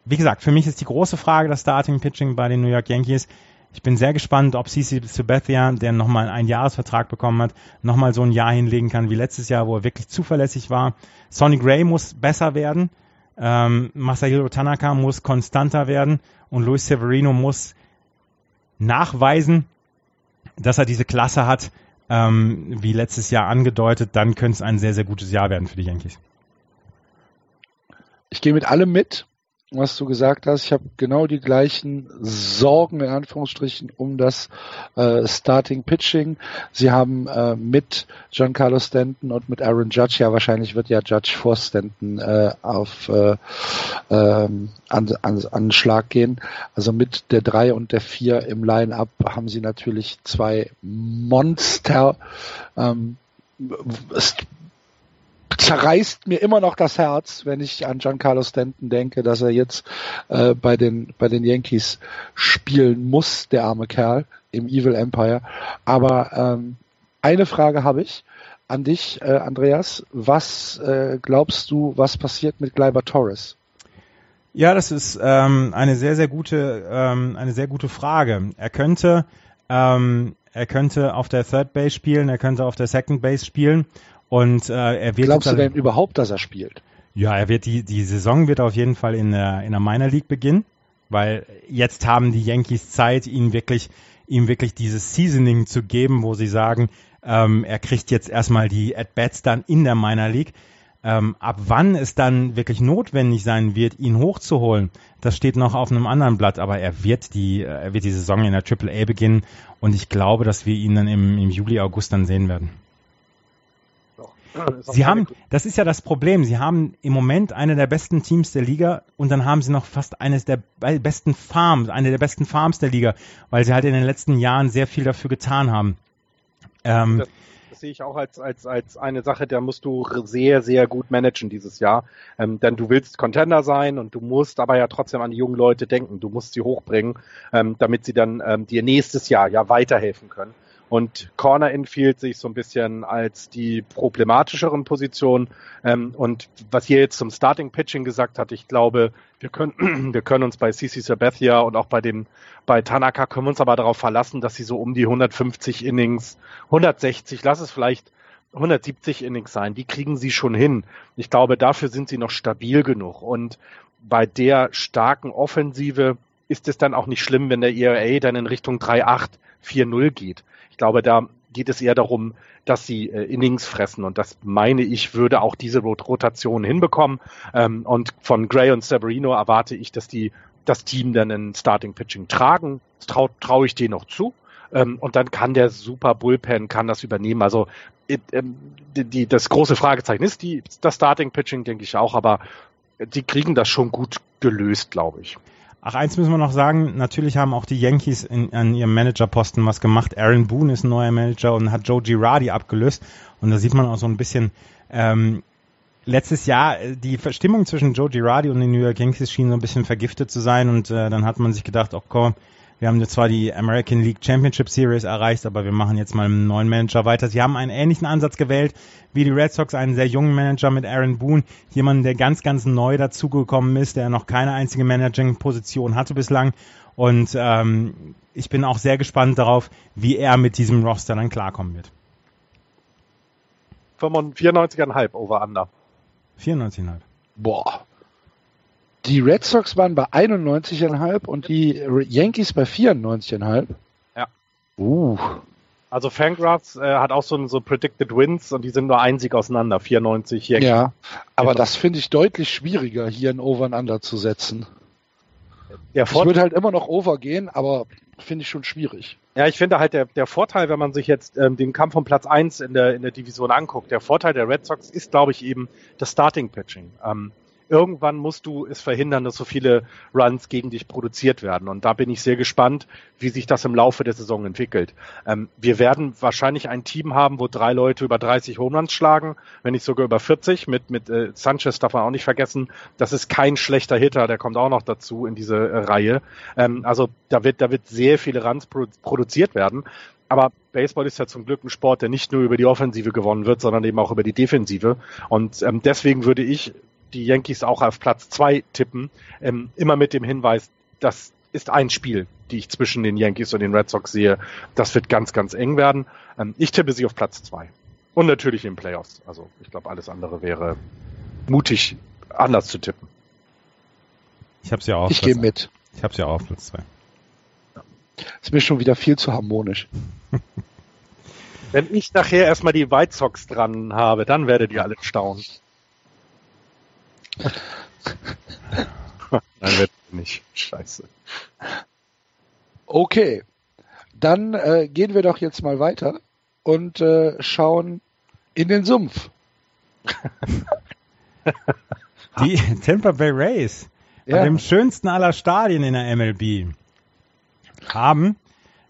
wie gesagt, für mich ist die große Frage das Starting Pitching bei den New York Yankees. Ich bin sehr gespannt, ob CC Sabathia, der nochmal einen Jahresvertrag bekommen hat, nochmal so ein Jahr hinlegen kann wie letztes Jahr, wo er wirklich zuverlässig war. Sonny Gray muss besser werden. Ähm, Masahiro Tanaka muss konstanter werden und Luis Severino muss nachweisen, dass er diese Klasse hat, ähm, wie letztes Jahr angedeutet, dann könnte es ein sehr, sehr gutes Jahr werden für die Yankees. Ich gehe mit allem mit was du gesagt hast. Ich habe genau die gleichen Sorgen in Anführungsstrichen um das äh, Starting Pitching. Sie haben äh, mit Giancarlo Stanton und mit Aaron Judge, ja wahrscheinlich wird ja Judge vor Stanton äh, auf äh, ähm, an, an, an Schlag gehen. Also mit der drei und der vier im Line-up haben sie natürlich zwei Monster. Ähm, zerreißt mir immer noch das Herz, wenn ich an Giancarlo Stanton denke, dass er jetzt äh, bei den bei den Yankees spielen muss, der arme Kerl im Evil Empire. Aber ähm, eine Frage habe ich an dich, äh, Andreas. Was äh, glaubst du, was passiert mit Gleiber Torres? Ja, das ist ähm, eine sehr sehr gute ähm, eine sehr gute Frage. Er könnte ähm, er könnte auf der Third Base spielen, er könnte auf der Second Base spielen und äh, er wird. Glaubst du denn überhaupt, dass er spielt? Ja, er wird die die Saison wird auf jeden Fall in der in der Minor League beginnen, weil jetzt haben die Yankees Zeit, ihn wirklich ihm wirklich dieses Seasoning zu geben, wo sie sagen, Ähm, er kriegt jetzt erstmal die At-Bats dann in der Minor League. Ähm, ab wann es dann wirklich notwendig sein wird, ihn hochzuholen, das steht noch auf einem anderen Blatt, aber er wird die, er wird die Saison in der Triple A beginnen und ich glaube, dass wir ihn dann im, im Juli, August dann sehen werden. Sie haben, das ist ja das Problem. Sie haben im Moment eine der besten Teams der Liga und dann haben sie noch fast eines der besten Farms, eine der besten Farms der Liga, weil sie halt in den letzten Jahren sehr viel dafür getan haben. Ähm, das, das, sehe ich auch als, als, als eine Sache, da musst du sehr, sehr gut managen dieses Jahr. Ähm, denn du willst Contender sein und du musst aber ja trotzdem an die jungen Leute denken. Du musst sie hochbringen, ähm, damit sie dann ähm, dir nächstes Jahr ja weiterhelfen können. Und Corner Infield sehe ich so ein bisschen als die problematischeren Position. Ähm, und was ihr jetzt zum Starting Pitching gesagt hat, ich glaube, wir können, wir können uns bei CC Sabathia und auch bei dem, bei Tanaka können wir uns aber darauf verlassen, dass sie so um die 150 Innings, 160, lass es vielleicht 170 Innings sein, die kriegen sie schon hin. Ich glaube, dafür sind sie noch stabil genug. Und bei der starken Offensive ist es dann auch nicht schlimm, wenn der ERA dann in Richtung 3,8, 4-0 geht. Ich glaube, da geht es eher darum, dass sie äh, Innings fressen und das meine ich würde auch diese Rotation hinbekommen. Ähm, und von Gray und Severino erwarte ich, dass die das Team dann in Starting Pitching tragen. Das traue trau ich denen noch zu. Ähm, und dann kann der Super Bullpen kann das übernehmen. Also ähm, die, die, das große Fragezeichen ist die, das Starting Pitching, denke ich auch, aber die kriegen das schon gut gelöst, glaube ich. Ach, eins müssen wir noch sagen, natürlich haben auch die Yankees in, an ihrem Managerposten was gemacht. Aaron Boone ist ein neuer Manager und hat Joe Girardi abgelöst. Und da sieht man auch so ein bisschen, ähm, letztes Jahr, äh, die Verstimmung zwischen Joe Girardi und den New York Yankees schien so ein bisschen vergiftet zu sein und äh, dann hat man sich gedacht, oh komm, wir haben zwar die American League Championship Series erreicht, aber wir machen jetzt mal einen neuen Manager weiter. Sie haben einen ähnlichen Ansatz gewählt wie die Red Sox, einen sehr jungen Manager mit Aaron Boone, jemanden, der ganz, ganz neu dazugekommen ist, der noch keine einzige Managing-Position hatte bislang. Und ähm, ich bin auch sehr gespannt darauf, wie er mit diesem Roster dann klarkommen wird. 94,5 over under. 94,5. Boah. Die Red Sox waren bei 91,5 und die Yankees bei 94,5. Ja. Uh. Also Fangraphs äh, hat auch so, so Predicted Wins und die sind nur ein Sieg auseinander, 94 Yankees. Ja, aber das finde ich deutlich schwieriger, hier ein Over and Under zu setzen. Der ich würde halt immer noch Over gehen, aber finde ich schon schwierig. Ja, ich finde halt der, der Vorteil, wenn man sich jetzt ähm, den Kampf um Platz 1 in der, in der Division anguckt, der Vorteil der Red Sox ist, glaube ich, eben das Starting Pitching. Ähm, irgendwann musst du es verhindern, dass so viele Runs gegen dich produziert werden. Und da bin ich sehr gespannt, wie sich das im Laufe der Saison entwickelt. Ähm, wir werden wahrscheinlich ein Team haben, wo drei Leute über 30 Home Runs schlagen, wenn nicht sogar über 40. Mit, mit äh, Sanchez darf man auch nicht vergessen. Das ist kein schlechter Hitter, der kommt auch noch dazu in diese äh, Reihe. Ähm, also da wird, da wird sehr viele Runs produ produziert werden. Aber Baseball ist ja zum Glück ein Sport, der nicht nur über die Offensive gewonnen wird, sondern eben auch über die Defensive. Und ähm, deswegen würde ich die Yankees auch auf Platz zwei tippen, ähm, immer mit dem Hinweis, das ist ein Spiel, die ich zwischen den Yankees und den Red Sox sehe. Das wird ganz, ganz eng werden. Ähm, ich tippe sie auf Platz zwei. Und natürlich in Playoffs. Also ich glaube, alles andere wäre mutig, anders zu tippen. Ich habe ja auch. Ich gehe mit. Ich habe ja auch auf Platz zwei. Ist mir schon wieder viel zu harmonisch. Wenn ich nachher erstmal die White Sox dran habe, dann werdet ihr alle staunen. Nein, wird nicht. Scheiße. Okay. Dann äh, gehen wir doch jetzt mal weiter und äh, schauen in den Sumpf. Die Tampa Bay Rays, ja. bei dem schönsten aller Stadien in der MLB, haben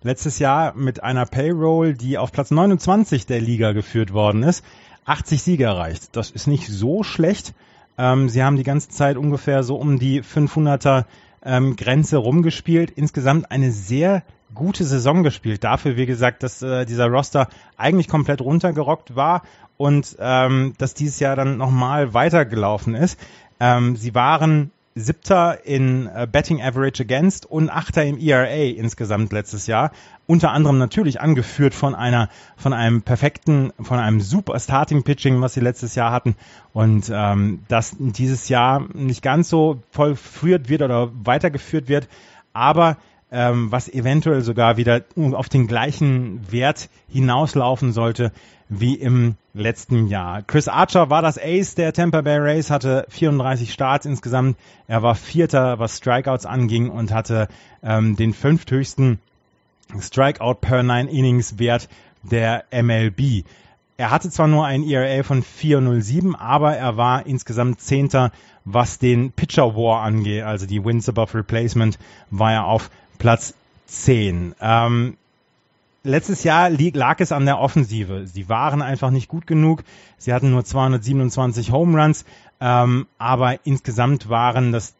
letztes Jahr mit einer Payroll, die auf Platz 29 der Liga geführt worden ist, 80 Siege erreicht. Das ist nicht so schlecht. Ähm, sie haben die ganze Zeit ungefähr so um die 500er ähm, Grenze rumgespielt. Insgesamt eine sehr gute Saison gespielt. Dafür, wie gesagt, dass äh, dieser Roster eigentlich komplett runtergerockt war und ähm, dass dieses Jahr dann nochmal weitergelaufen ist. Ähm, sie waren Siebter in äh, Betting Average Against und Achter im ERA insgesamt letztes Jahr. Unter anderem natürlich angeführt von einer, von einem perfekten, von einem super Starting Pitching, was sie letztes Jahr hatten. Und ähm, das dieses Jahr nicht ganz so vollführt wird oder weitergeführt wird. Aber ähm, was eventuell sogar wieder auf den gleichen Wert hinauslaufen sollte wie im letzten Jahr. Chris Archer war das Ace der Tampa Bay Rays, hatte 34 Starts insgesamt. Er war Vierter, was Strikeouts anging und hatte ähm, den fünfthöchsten Strikeout per Nine Innings Wert der MLB. Er hatte zwar nur ein ERA von 4,07, aber er war insgesamt Zehnter, was den Pitcher War angeht, also die Wins above Replacement, war er auf Platz 10. Ähm, letztes Jahr lag es an der Offensive. Sie waren einfach nicht gut genug. Sie hatten nur 227 Home Runs, ähm, aber insgesamt waren das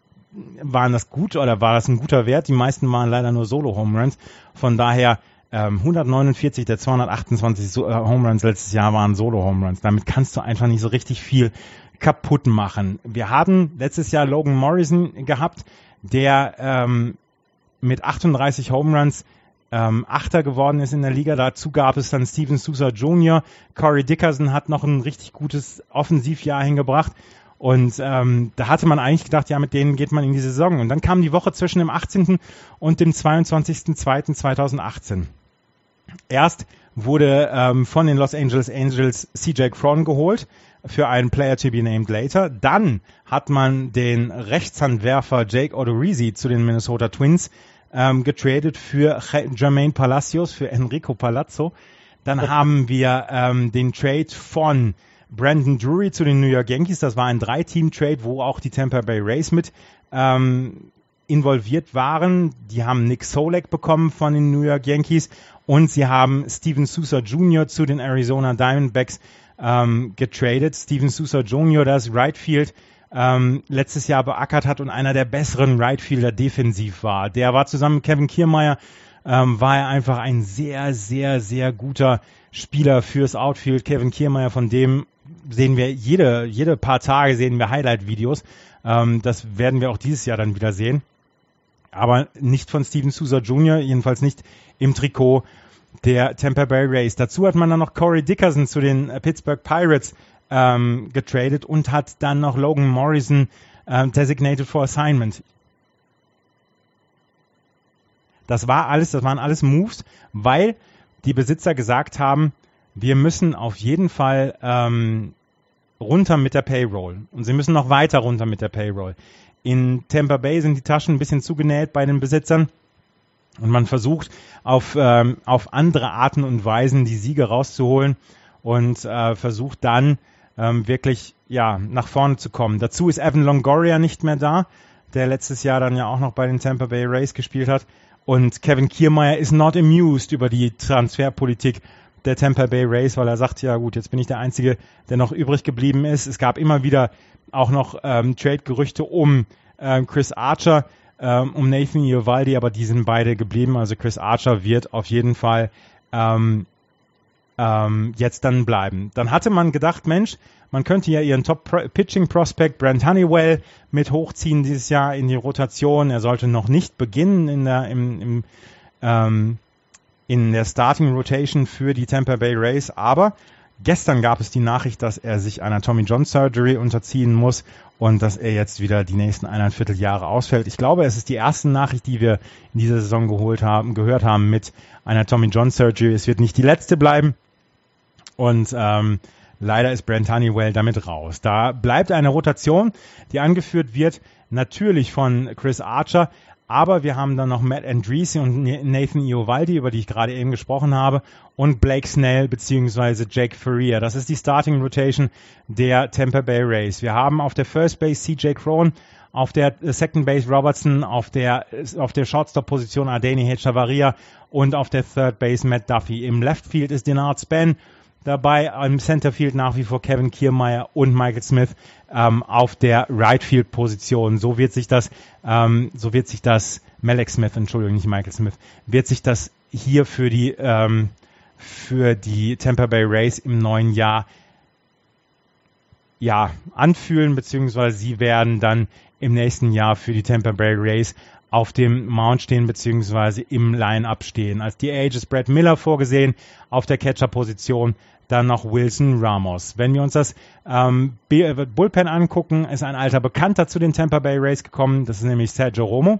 waren das gut oder war das ein guter Wert? Die meisten waren leider nur Solo Home Runs. Von daher ähm, 149 der 228 so äh, Home Runs letztes Jahr waren Solo Home Runs. Damit kannst du einfach nicht so richtig viel kaputt machen. Wir haben letztes Jahr Logan Morrison gehabt, der ähm, mit 38 Home Runs ähm, Achter geworden ist in der Liga. Dazu gab es dann Steven Sousa Jr. Corey Dickerson hat noch ein richtig gutes Offensivjahr hingebracht. Und ähm, da hatte man eigentlich gedacht, ja, mit denen geht man in die Saison. Und dann kam die Woche zwischen dem 18. und dem 22.02.2018. Erst wurde ähm, von den Los Angeles Angels CJ Cron geholt für einen Player to be named later. Dann hat man den Rechtshandwerfer Jake Odorizzi zu den Minnesota Twins ähm, getradet für Jermaine Palacios, für Enrico Palazzo. Dann haben wir ähm, den Trade von Brandon Drury zu den New York Yankees. Das war ein Drei-Team-Trade, wo auch die Tampa Bay Rays mit ähm, involviert waren. Die haben Nick Solek bekommen von den New York Yankees und sie haben Steven Sousa Jr. zu den Arizona Diamondbacks ähm, getradet. Steven Sousa Jr., das Right Field ähm, letztes Jahr beackert hat und einer der besseren Right Fielder defensiv war. Der war zusammen mit Kevin Kiermeier, ähm, war er einfach ein sehr, sehr, sehr guter Spieler fürs Outfield. Kevin Kiermeier, von dem sehen wir jede, jede paar Tage sehen wir Highlight-Videos. Ähm, das werden wir auch dieses Jahr dann wieder sehen. Aber nicht von Steven Sousa Jr., jedenfalls nicht im Trikot der Tampa Bay Rays. Dazu hat man dann noch Corey Dickerson zu den Pittsburgh Pirates ähm, getradet und hat dann noch Logan Morrison ähm, designated for assignment. Das war alles, das waren alles Moves, weil die Besitzer gesagt haben, wir müssen auf jeden Fall ähm, runter mit der Payroll. Und sie müssen noch weiter runter mit der Payroll. In Tampa Bay sind die Taschen ein bisschen zugenäht bei den Besitzern. Und man versucht auf, ähm, auf andere Arten und Weisen die Siege rauszuholen und äh, versucht dann ähm, wirklich ja, nach vorne zu kommen. Dazu ist Evan Longoria nicht mehr da, der letztes Jahr dann ja auch noch bei den Tampa Bay Rays gespielt hat. Und Kevin Kiermeier ist not amused über die Transferpolitik der Tampa Bay Rays, weil er sagt, ja gut, jetzt bin ich der Einzige, der noch übrig geblieben ist. Es gab immer wieder auch noch ähm, Trade-Gerüchte um ähm, Chris Archer, ähm, um Nathan Iovaldi, aber die sind beide geblieben. Also Chris Archer wird auf jeden Fall ähm, ähm, jetzt dann bleiben. Dann hatte man gedacht, Mensch, man könnte ja ihren Top-Pitching-Prospect Brent Honeywell mit hochziehen dieses Jahr in die Rotation. Er sollte noch nicht beginnen in der, im, im ähm, in der Starting Rotation für die Tampa Bay Rays, aber gestern gab es die Nachricht, dass er sich einer Tommy John Surgery unterziehen muss und dass er jetzt wieder die nächsten eineinviertel Jahre ausfällt. Ich glaube, es ist die erste Nachricht, die wir in dieser Saison geholt haben, gehört haben mit einer Tommy John Surgery. Es wird nicht die letzte bleiben und ähm, leider ist Brent Honeywell damit raus. Da bleibt eine Rotation, die angeführt wird natürlich von Chris Archer, aber wir haben dann noch Matt Andreessi und Nathan Iovaldi, über die ich gerade eben gesprochen habe, und Blake Snell bzw. Jake Ferrier. Das ist die Starting Rotation der Tampa Bay Rays. Wir haben auf der First Base CJ Crone, auf der Second Base Robertson, auf der, auf der Shortstop-Position Adeni Hechavaria und auf der Third Base Matt Duffy. Im Left Field ist Denard Span dabei, im Centerfield nach wie vor Kevin Kiermeier und Michael Smith ähm, auf der Right Field Position. So wird sich das, ähm, so wird sich das, Malek Smith, Entschuldigung, nicht Michael Smith, wird sich das hier für die, ähm, für die Tampa Bay Rays im neuen Jahr ja, anfühlen, beziehungsweise sie werden dann im nächsten Jahr für die Tampa Bay Rays auf dem Mount stehen, beziehungsweise im Line-Up stehen. Als die Age ist Brad Miller vorgesehen auf der Catcher-Position, dann noch Wilson Ramos. Wenn wir uns das ähm, äh, Bullpen angucken, ist ein alter Bekannter zu den Tampa Bay Rays gekommen. Das ist nämlich Sergio Romo.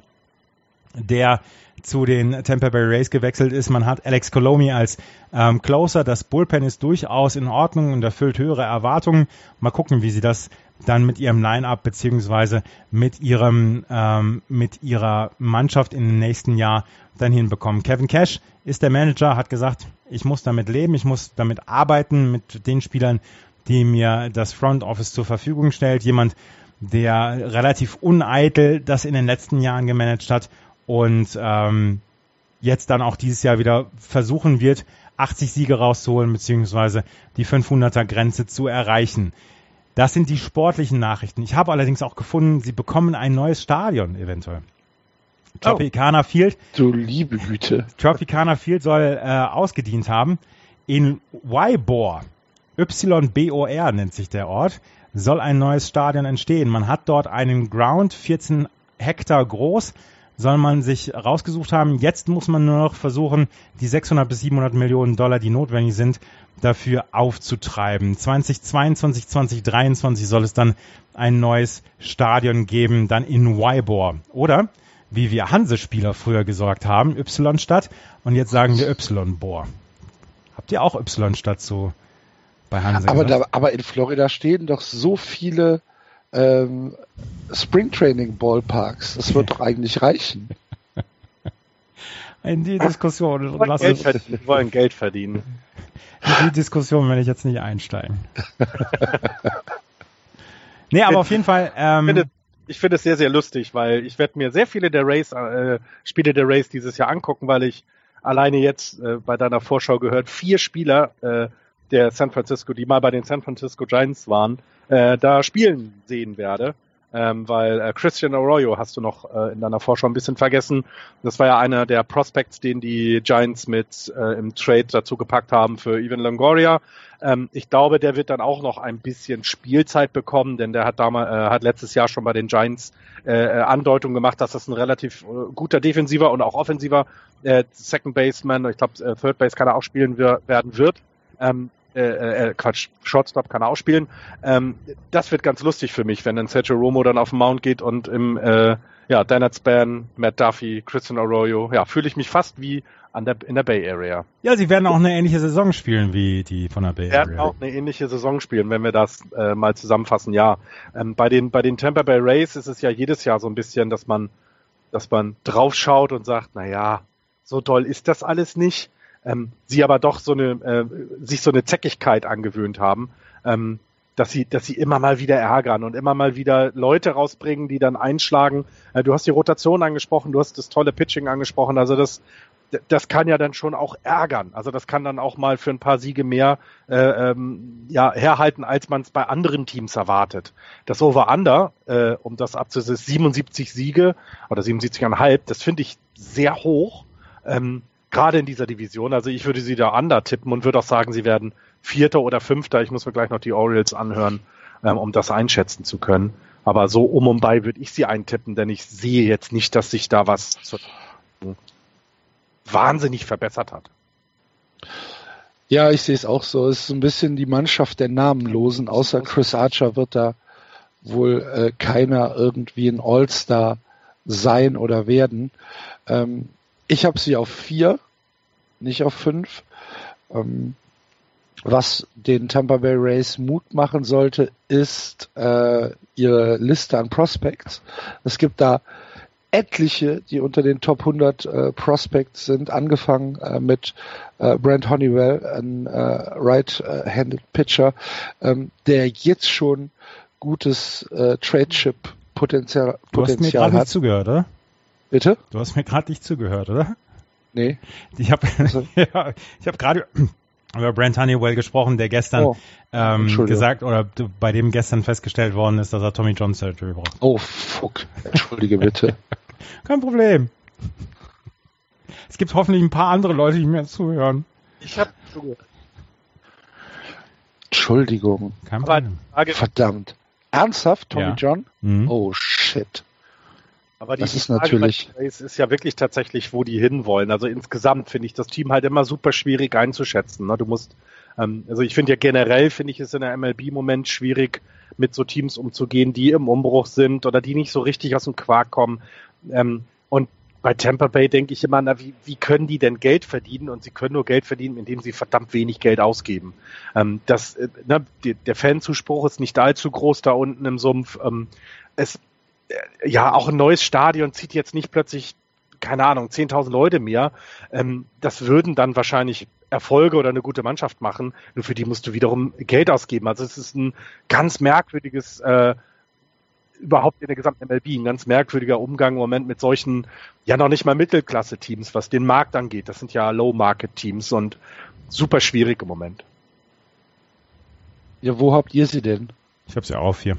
der zu den Tampa Bay Rays gewechselt ist. Man hat Alex Colomi als ähm, Closer. Das Bullpen ist durchaus in Ordnung und erfüllt höhere Erwartungen. Mal gucken, wie sie das dann mit ihrem Line-up beziehungsweise mit ihrem ähm, mit ihrer Mannschaft im nächsten Jahr dann hinbekommen. Kevin Cash ist der Manager, hat gesagt, ich muss damit leben, ich muss damit arbeiten mit den Spielern, die mir das Front Office zur Verfügung stellt. Jemand, der relativ uneitel das in den letzten Jahren gemanagt hat und ähm, jetzt dann auch dieses Jahr wieder versuchen wird, 80 Siege rauszuholen beziehungsweise die 500er Grenze zu erreichen. Das sind die sportlichen Nachrichten. Ich habe allerdings auch gefunden, sie bekommen ein neues Stadion eventuell. Tropicana oh. Field. Du liebe Güte. Tropicana Field soll äh, ausgedient haben. In Ybor, Y-B-O-R nennt sich der Ort, soll ein neues Stadion entstehen. Man hat dort einen Ground, 14 Hektar groß, soll man sich rausgesucht haben. Jetzt muss man nur noch versuchen, die 600 bis 700 Millionen Dollar, die notwendig sind, dafür aufzutreiben. 2022, 2023 soll es dann ein neues Stadion geben, dann in Ybor. Oder, wie wir Hanse-Spieler früher gesagt haben, Y-Stadt und jetzt sagen wir Y-Bor. Habt ihr auch Y-Stadt so bei Hanse aber, da, aber in Florida stehen doch so viele ähm, Springtraining Ballparks. Das wird doch eigentlich reichen. In die Diskussion wollen Geld, verdienen, wollen Geld verdienen. In die Diskussion werde ich jetzt nicht einsteigen. nee, aber auf jeden Fall. Ähm, ich finde, ich finde es sehr, sehr lustig, weil ich werde mir sehr viele der Race, äh, Spiele der Race dieses Jahr angucken, weil ich alleine jetzt äh, bei deiner Vorschau gehört, vier Spieler äh, der San Francisco, die mal bei den San Francisco Giants waren, äh, da spielen sehen werde. Ähm, weil äh, Christian Arroyo hast du noch äh, in deiner Vorschau ein bisschen vergessen. Das war ja einer der Prospects, den die Giants mit äh, im Trade dazu gepackt haben für Ivan Longoria. Ähm, ich glaube, der wird dann auch noch ein bisschen Spielzeit bekommen, denn der hat damals, äh, hat letztes Jahr schon bei den Giants äh, äh Andeutung gemacht, dass das ein relativ äh, guter defensiver und auch offensiver äh, Second Baseman, ich glaube äh, Third Base kann er auch spielen wir, werden wird. Ähm, äh, äh, Quatsch, Shortstop kann er auch spielen. Ähm, das wird ganz lustig für mich, wenn dann Sergio Romo dann auf den Mount geht und im äh, ja, Dennett Span, Matt Duffy, Christian Arroyo, ja, fühle ich mich fast wie an der, in der Bay Area. Ja, sie werden auch eine ähnliche Saison spielen wie die von der Bay Area. Sie werden auch eine ähnliche Saison spielen, wenn wir das äh, mal zusammenfassen, ja. Ähm, bei den, bei den Tampa Bay Rays ist es ja jedes Jahr so ein bisschen, dass man, dass man draufschaut und sagt, na ja, so toll ist das alles nicht ähm, sie aber doch so eine, äh, sich so eine Zeckigkeit angewöhnt haben, ähm, dass sie, dass sie immer mal wieder ärgern und immer mal wieder Leute rausbringen, die dann einschlagen. Äh, du hast die Rotation angesprochen, du hast das tolle Pitching angesprochen, also das, das kann ja dann schon auch ärgern. Also das kann dann auch mal für ein paar Siege mehr äh, ähm, ja, herhalten, als man es bei anderen Teams erwartet. Das Over-Under, äh, um das abzusetzen, 77 Siege oder 77,5, das finde ich sehr hoch. Ähm, gerade in dieser Division. Also ich würde sie da under tippen und würde auch sagen, sie werden Vierter oder Fünfter. Ich muss mir gleich noch die Orioles anhören, ähm, um das einschätzen zu können. Aber so um und bei würde ich sie eintippen, denn ich sehe jetzt nicht, dass sich da was wahnsinnig verbessert hat. Ja, ich sehe es auch so. Es ist ein bisschen die Mannschaft der Namenlosen. Außer Chris Archer wird da wohl äh, keiner irgendwie ein All-Star sein oder werden. Ähm, ich habe sie auf vier, nicht auf fünf. Ähm, was den Tampa Bay Rays Mut machen sollte, ist äh, ihre Liste an Prospects. Es gibt da etliche, die unter den Top 100 äh, Prospects sind, angefangen äh, mit äh, Brent Honeywell, ein äh, right-handed Pitcher, ähm, der jetzt schon gutes äh, Trade-Chip-Potenzial Potenzial, du hast mir gerade nicht zugehört, oder? Bitte? Du hast mir gerade nicht zugehört, oder? Nee. Ich habe also. ja, ich hab gerade über Brent Honeywell gesprochen, der gestern oh, ähm, gesagt oder bei dem gestern festgestellt worden ist, dass er Tommy John Surgery braucht. Oh fuck. Entschuldige bitte. Kein Problem. Es gibt hoffentlich ein paar andere Leute, die mir zuhören. Ich habe zugehört. Entschuldigung. Kein Problem. Verdammt. Ernsthaft, Tommy ja. John? Mhm. Oh shit. Aber die das ist Frage natürlich. ist ja wirklich tatsächlich, wo die hinwollen. Also insgesamt finde ich das Team halt immer super schwierig einzuschätzen. Ne? Du musst, ähm, also ich finde ja generell finde ich es in der MLB im Moment schwierig, mit so Teams umzugehen, die im Umbruch sind oder die nicht so richtig aus dem Quark kommen. Ähm, und bei Tampa Bay denke ich immer, na, wie, wie können die denn Geld verdienen? Und sie können nur Geld verdienen, indem sie verdammt wenig Geld ausgeben. Ähm, das, äh, ne, die, der Fanzuspruch ist nicht allzu groß da unten im Sumpf. Ähm, es, ja, auch ein neues Stadion zieht jetzt nicht plötzlich, keine Ahnung, 10.000 Leute mehr. Ähm, das würden dann wahrscheinlich Erfolge oder eine gute Mannschaft machen. Nur für die musst du wiederum Geld ausgeben. Also es ist ein ganz merkwürdiges äh, überhaupt in der gesamten MLB ein ganz merkwürdiger Umgang im Moment mit solchen, ja noch nicht mal Mittelklasse-Teams, was den Markt angeht. Das sind ja Low-Market-Teams und super schwierig im Moment. Ja, wo habt ihr sie denn? Ich habe sie auch auf vier.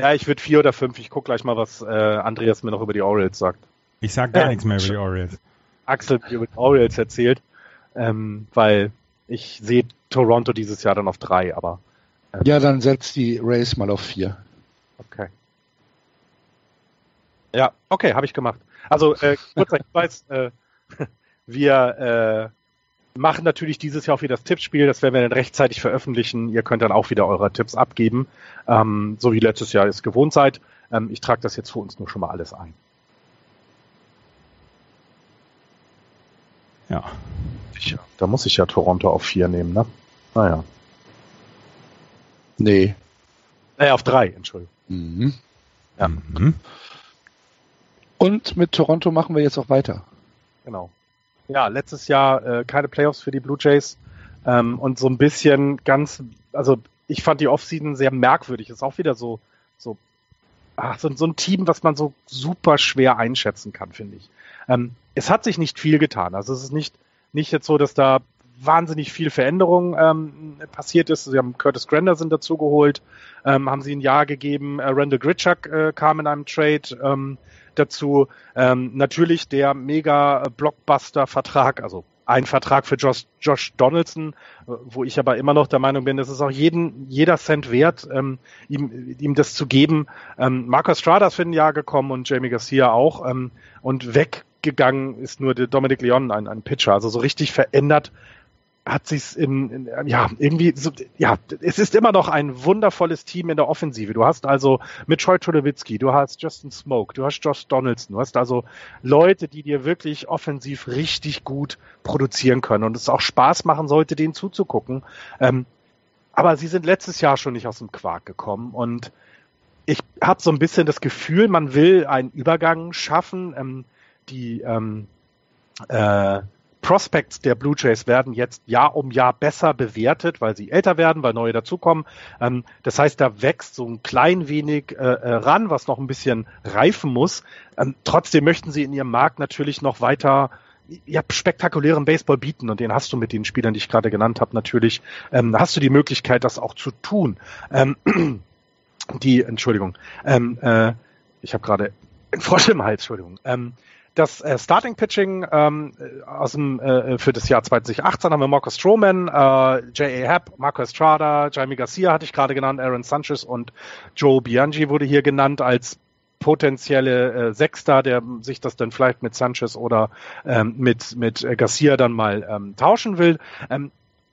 Ja, ich würde vier oder fünf. Ich gucke gleich mal, was äh, Andreas mir noch über die Orioles sagt. Ich sag gar äh, nichts mehr über die Orioles. Axel mir über die Orioles erzählt, ähm, weil ich sehe Toronto dieses Jahr dann auf drei, aber. Ähm, ja, dann setzt die Race mal auf vier. Okay. Ja, okay, habe ich gemacht. Also äh, kurz, ich weiß, äh, wir äh, machen natürlich dieses Jahr auch wieder das Tippspiel. Das werden wir dann rechtzeitig veröffentlichen. Ihr könnt dann auch wieder eure Tipps abgeben, ähm, so wie letztes Jahr es gewohnt seid. Ähm, ich trage das jetzt für uns nur schon mal alles ein. Ja. Sicher. Da muss ich ja Toronto auf vier nehmen, ne? Naja. Nee. Äh, auf drei, Entschuldigung. Mhm. Ja. Mhm. Und mit Toronto machen wir jetzt auch weiter. Genau. Ja, letztes Jahr äh, keine Playoffs für die Blue Jays ähm, und so ein bisschen ganz, also ich fand die Offseason sehr merkwürdig. Ist auch wieder so, so, ach, so, so ein Team, was man so super schwer einschätzen kann, finde ich. Ähm, es hat sich nicht viel getan. Also es ist nicht, nicht jetzt so, dass da wahnsinnig viel Veränderung ähm, passiert ist. Sie haben Curtis Granderson dazu geholt, ähm, haben sie ein Jahr gegeben. Äh, Randall Gritchuk äh, kam in einem Trade. Ähm, dazu. Ähm, natürlich der mega Blockbuster-Vertrag, also ein Vertrag für Josh, Josh Donaldson, äh, wo ich aber immer noch der Meinung bin, es ist auch jeden, jeder Cent wert, ähm, ihm, ihm das zu geben. Ähm, Marcus Strada ist für ein Jahr gekommen und Jamie Garcia auch. Ähm, und weggegangen ist nur der Dominic Leon, ein, ein Pitcher. Also so richtig verändert hat sich's in, in ja irgendwie so, ja es ist immer noch ein wundervolles Team in der Offensive. Du hast also mit Troy Tulowitzki, du hast Justin Smoke, du hast Josh Donaldson, du hast also Leute, die dir wirklich offensiv richtig gut produzieren können und es auch Spaß machen sollte, denen zuzugucken. Ähm, aber sie sind letztes Jahr schon nicht aus dem Quark gekommen und ich habe so ein bisschen das Gefühl, man will einen Übergang schaffen. Ähm, die ähm, äh, Prospects der Blue Jays werden jetzt Jahr um Jahr besser bewertet, weil sie älter werden, weil neue dazukommen. Ähm, das heißt, da wächst so ein klein wenig äh, äh, ran, was noch ein bisschen reifen muss. Ähm, trotzdem möchten sie in ihrem Markt natürlich noch weiter ja, spektakulären Baseball bieten und den hast du mit den Spielern, die ich gerade genannt habe, natürlich. Ähm, hast du die Möglichkeit, das auch zu tun. Ähm, die, Entschuldigung, ähm, äh, ich habe gerade einen Frosch im Hals, Entschuldigung. Ähm, das äh, Starting Pitching ähm, aus dem, äh, für das Jahr 2018 haben wir Marcus Stroman, äh, J.A. Happ, Marco Estrada, Jaime Garcia hatte ich gerade genannt, Aaron Sanchez und Joe Bianchi wurde hier genannt als potenzielle äh, Sechster, der sich das dann vielleicht mit Sanchez oder ähm, mit, mit Garcia dann mal ähm, tauschen will. Ähm,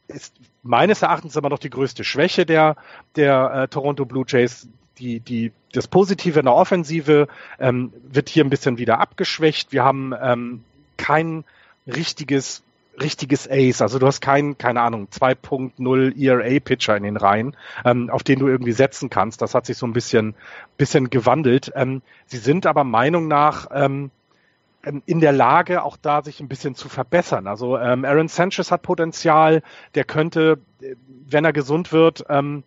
ist meines Erachtens aber noch die größte Schwäche der, der äh, Toronto Blue Jays, die, die, das Positive in der Offensive ähm, wird hier ein bisschen wieder abgeschwächt. Wir haben ähm, kein richtiges richtiges Ace, also du hast keinen, keine Ahnung, 2.0 ERA-Pitcher in den Reihen, ähm, auf den du irgendwie setzen kannst. Das hat sich so ein bisschen, bisschen gewandelt. Ähm, sie sind aber Meinung nach ähm, ähm in der Lage, auch da sich ein bisschen zu verbessern. Also ähm, Aaron Sanchez hat Potenzial, der könnte, äh, wenn er gesund wird, ähm,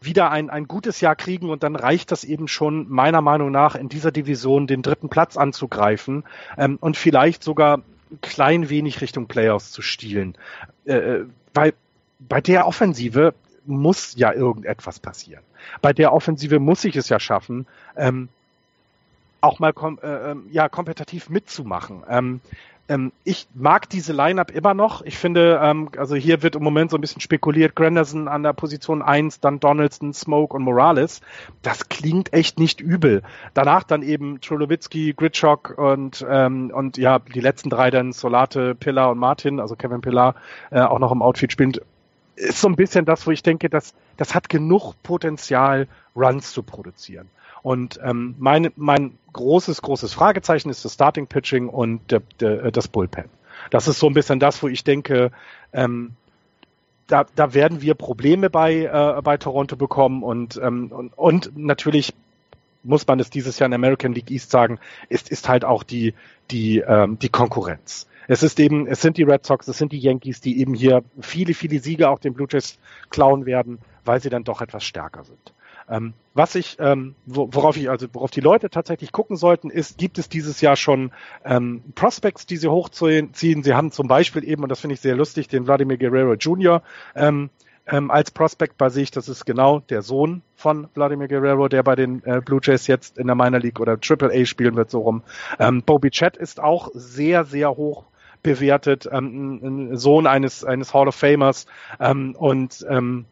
wieder ein, ein gutes Jahr kriegen und dann reicht das eben schon meiner Meinung nach in dieser Division den dritten Platz anzugreifen ähm, und vielleicht sogar ein klein wenig Richtung Playoffs zu stielen. Äh, äh, weil bei der Offensive muss ja irgendetwas passieren. Bei der Offensive muss ich es ja schaffen, ähm, auch mal kom äh, ähm, ja, kompetitiv mitzumachen. Ähm, ähm, ich mag diese Lineup immer noch. Ich finde, ähm, also hier wird im Moment so ein bisschen spekuliert, Granderson an der Position 1, dann Donaldson, Smoke und Morales. Das klingt echt nicht übel. Danach dann eben Trolowitzki, Gritschok und, ähm, und ja, die letzten drei dann Solate, Pillar und Martin, also Kevin Pillar, äh, auch noch im Outfit spielend. Ist so ein bisschen das, wo ich denke, das, das hat genug Potenzial, Runs zu produzieren. Und ähm, mein, mein großes, großes Fragezeichen ist das Starting Pitching und der, der, das Bullpen. Das ist so ein bisschen das, wo ich denke, ähm, da, da werden wir Probleme bei, äh, bei Toronto bekommen und, ähm, und, und natürlich muss man es dieses Jahr in American League East sagen, ist, ist halt auch die, die, ähm, die Konkurrenz. Es ist eben, es sind die Red Sox, es sind die Yankees, die eben hier viele, viele Siege auch den Blue Jays klauen werden, weil sie dann doch etwas stärker sind. Ähm, was ich, ähm, worauf ich, also worauf die Leute tatsächlich gucken sollten, ist, gibt es dieses Jahr schon ähm, Prospects, die sie hochziehen? Sie haben zum Beispiel eben, und das finde ich sehr lustig, den Vladimir Guerrero Jr. Ähm, ähm, als Prospect bei sich. Das ist genau der Sohn von Vladimir Guerrero, der bei den äh, Blue Jays jetzt in der Minor League oder Triple A spielen wird, so rum. Ähm, Bobby Chat ist auch sehr, sehr hoch bewertet, ähm, ein Sohn eines, eines Hall of Famers. Ähm, und ähm,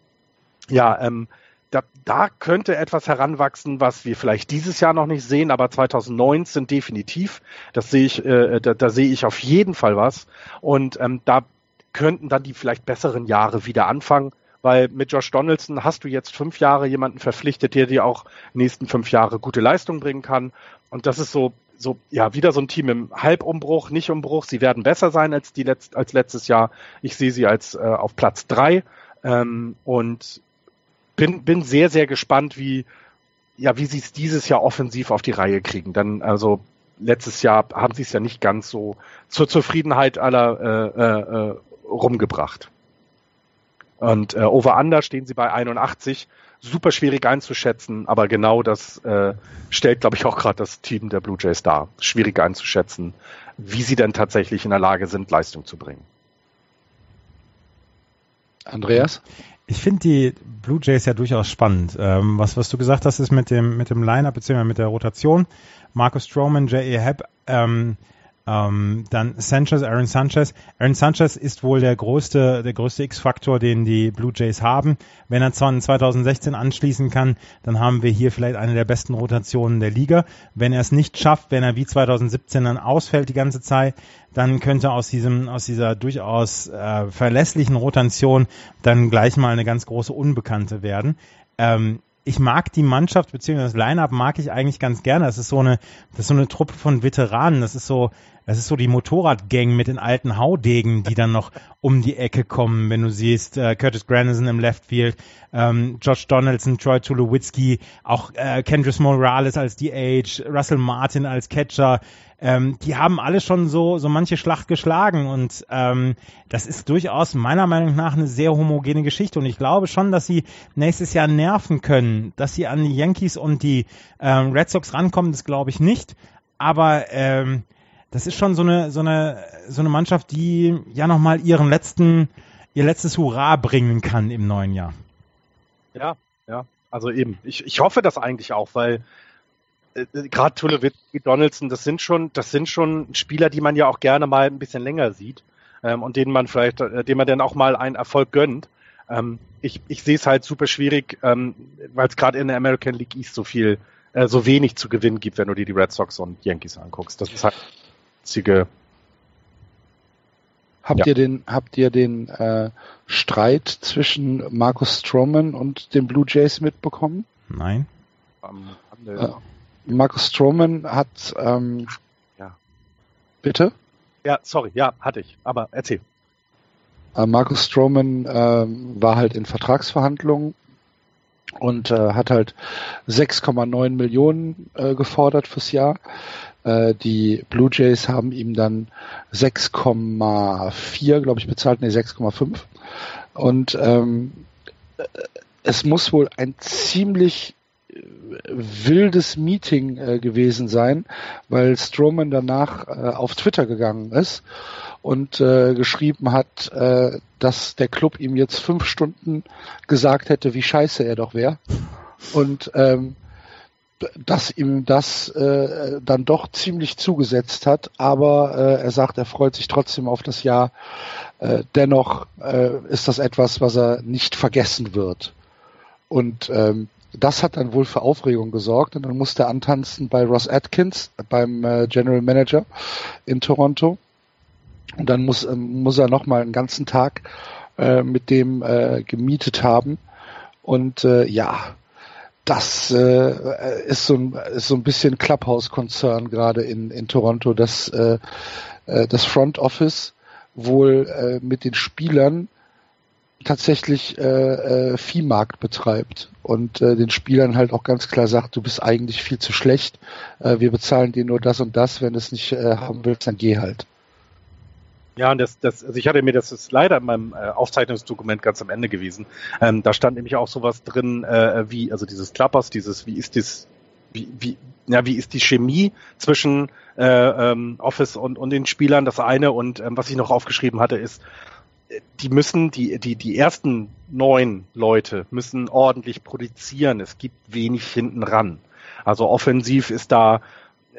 ja, ähm, da, da könnte etwas heranwachsen, was wir vielleicht dieses Jahr noch nicht sehen, aber 2019 definitiv. Das sehe ich, äh, da, da sehe ich auf jeden Fall was. Und ähm, da könnten dann die vielleicht besseren Jahre wieder anfangen, weil mit Josh Donaldson hast du jetzt fünf Jahre jemanden verpflichtet, der dir auch nächsten fünf Jahre gute Leistung bringen kann. Und das ist so, so, ja, wieder so ein Team im Halbumbruch, nicht Umbruch. Sie werden besser sein als die letzt, als letztes Jahr. Ich sehe sie als äh, auf Platz drei ähm, und bin, bin sehr, sehr gespannt, wie, ja, wie sie es dieses Jahr offensiv auf die Reihe kriegen. Dann, also letztes Jahr haben sie es ja nicht ganz so zur Zufriedenheit aller äh, äh, äh rumgebracht. Und äh, Over-Under stehen sie bei 81. Super schwierig einzuschätzen, aber genau das äh, stellt, glaube ich, auch gerade das Team der Blue Jays dar. Schwierig einzuschätzen, wie sie denn tatsächlich in der Lage sind, Leistung zu bringen. Andreas? Ich finde die Blue Jays ja durchaus spannend. Ähm, was, was du gesagt hast, ist mit dem, mit dem Line-Up bzw. mit der Rotation. Marcus Stroman, J.E. Hepp, ähm, ähm, dann Sanchez, Aaron Sanchez. Aaron Sanchez ist wohl der größte, der größte X-Faktor, den die Blue Jays haben. Wenn er zwar in 2016 anschließen kann, dann haben wir hier vielleicht eine der besten Rotationen der Liga. Wenn er es nicht schafft, wenn er wie 2017 dann ausfällt die ganze Zeit, dann könnte aus diesem, aus dieser durchaus äh, verlässlichen Rotation dann gleich mal eine ganz große Unbekannte werden. Ähm, ich mag die Mannschaft beziehungsweise das Line-Up mag ich eigentlich ganz gerne. Das ist so eine, das ist so eine Truppe von Veteranen. Das ist so, das ist so die Motorradgang mit den alten Haudegen, die dann noch um die Ecke kommen. Wenn du siehst, äh, Curtis Granderson im Left Field, ähm, Josh Donaldson, Troy Tulowitzki, auch äh, Kendrick Morales als DH, Russell Martin als Catcher, ähm, die haben alle schon so, so manche Schlacht geschlagen und ähm, das ist durchaus meiner Meinung nach eine sehr homogene Geschichte und ich glaube schon, dass sie nächstes Jahr nerven können, dass sie an die Yankees und die ähm, Red Sox rankommen, das glaube ich nicht, aber ähm, das ist schon so eine, so eine, so eine Mannschaft, die ja nochmal ihren letzten, ihr letztes Hurra bringen kann im neuen Jahr. Ja, ja. Also eben. Ich, ich hoffe das eigentlich auch, weil äh, gerade Tulowitzki, Donaldson, das sind schon, das sind schon Spieler, die man ja auch gerne mal ein bisschen länger sieht ähm, und denen man vielleicht, äh, denen man dann auch mal einen Erfolg gönnt. Ähm, ich ich sehe es halt super schwierig, ähm, weil es gerade in der American League East so viel, äh, so wenig zu gewinnen gibt, wenn du dir die Red Sox und Yankees anguckst. Das ist halt einzige. Habt ja. ihr den, habt ihr den äh, Streit zwischen Marcus Stroman und den Blue Jays mitbekommen? Nein. Um, äh, Marcus Stroman hat ähm, ja. Bitte? Ja, sorry, ja, hatte ich, aber erzähl. Äh, Marcus Stroman äh, war halt in Vertragsverhandlungen und äh, hat halt 6,9 Millionen äh, gefordert fürs Jahr. Äh, die Blue Jays haben ihm dann 6,4, glaube ich, bezahlt, nee, 6,5. Und ähm, es muss wohl ein ziemlich wildes Meeting äh, gewesen sein, weil Strowman danach äh, auf Twitter gegangen ist und äh, geschrieben hat, äh, dass der Club ihm jetzt fünf Stunden gesagt hätte, wie scheiße er doch wäre. Und ähm, dass ihm das äh, dann doch ziemlich zugesetzt hat, aber äh, er sagt, er freut sich trotzdem auf das Jahr. Äh, dennoch äh, ist das etwas, was er nicht vergessen wird. Und ähm, das hat dann wohl für Aufregung gesorgt und dann musste er antanzen bei Ross Atkins, beim äh, General Manager in Toronto. Und dann muss, ähm, muss er nochmal einen ganzen Tag äh, mit dem äh, gemietet haben. Und äh, ja, das äh, ist, so ein, ist so ein bisschen Clubhouse-Konzern gerade in, in Toronto, dass äh, äh, das Front Office wohl äh, mit den Spielern tatsächlich äh, äh, Viehmarkt betreibt und äh, den Spielern halt auch ganz klar sagt, du bist eigentlich viel zu schlecht, äh, wir bezahlen dir nur das und das, wenn du es nicht äh, haben willst, dann geh halt. Ja, und das, das, also ich hatte mir, das ist leider in meinem äh, Aufzeichnungsdokument ganz am Ende gewesen. Ähm, da stand nämlich auch sowas drin, äh, wie, also dieses Klappers, dieses, wie ist das, wie, wie, ja, wie ist die Chemie zwischen äh, ähm, Office und, und den Spielern, das eine. Und ähm, was ich noch aufgeschrieben hatte, ist, die müssen, die, die, die ersten neun Leute müssen ordentlich produzieren. Es gibt wenig hinten ran. Also offensiv ist da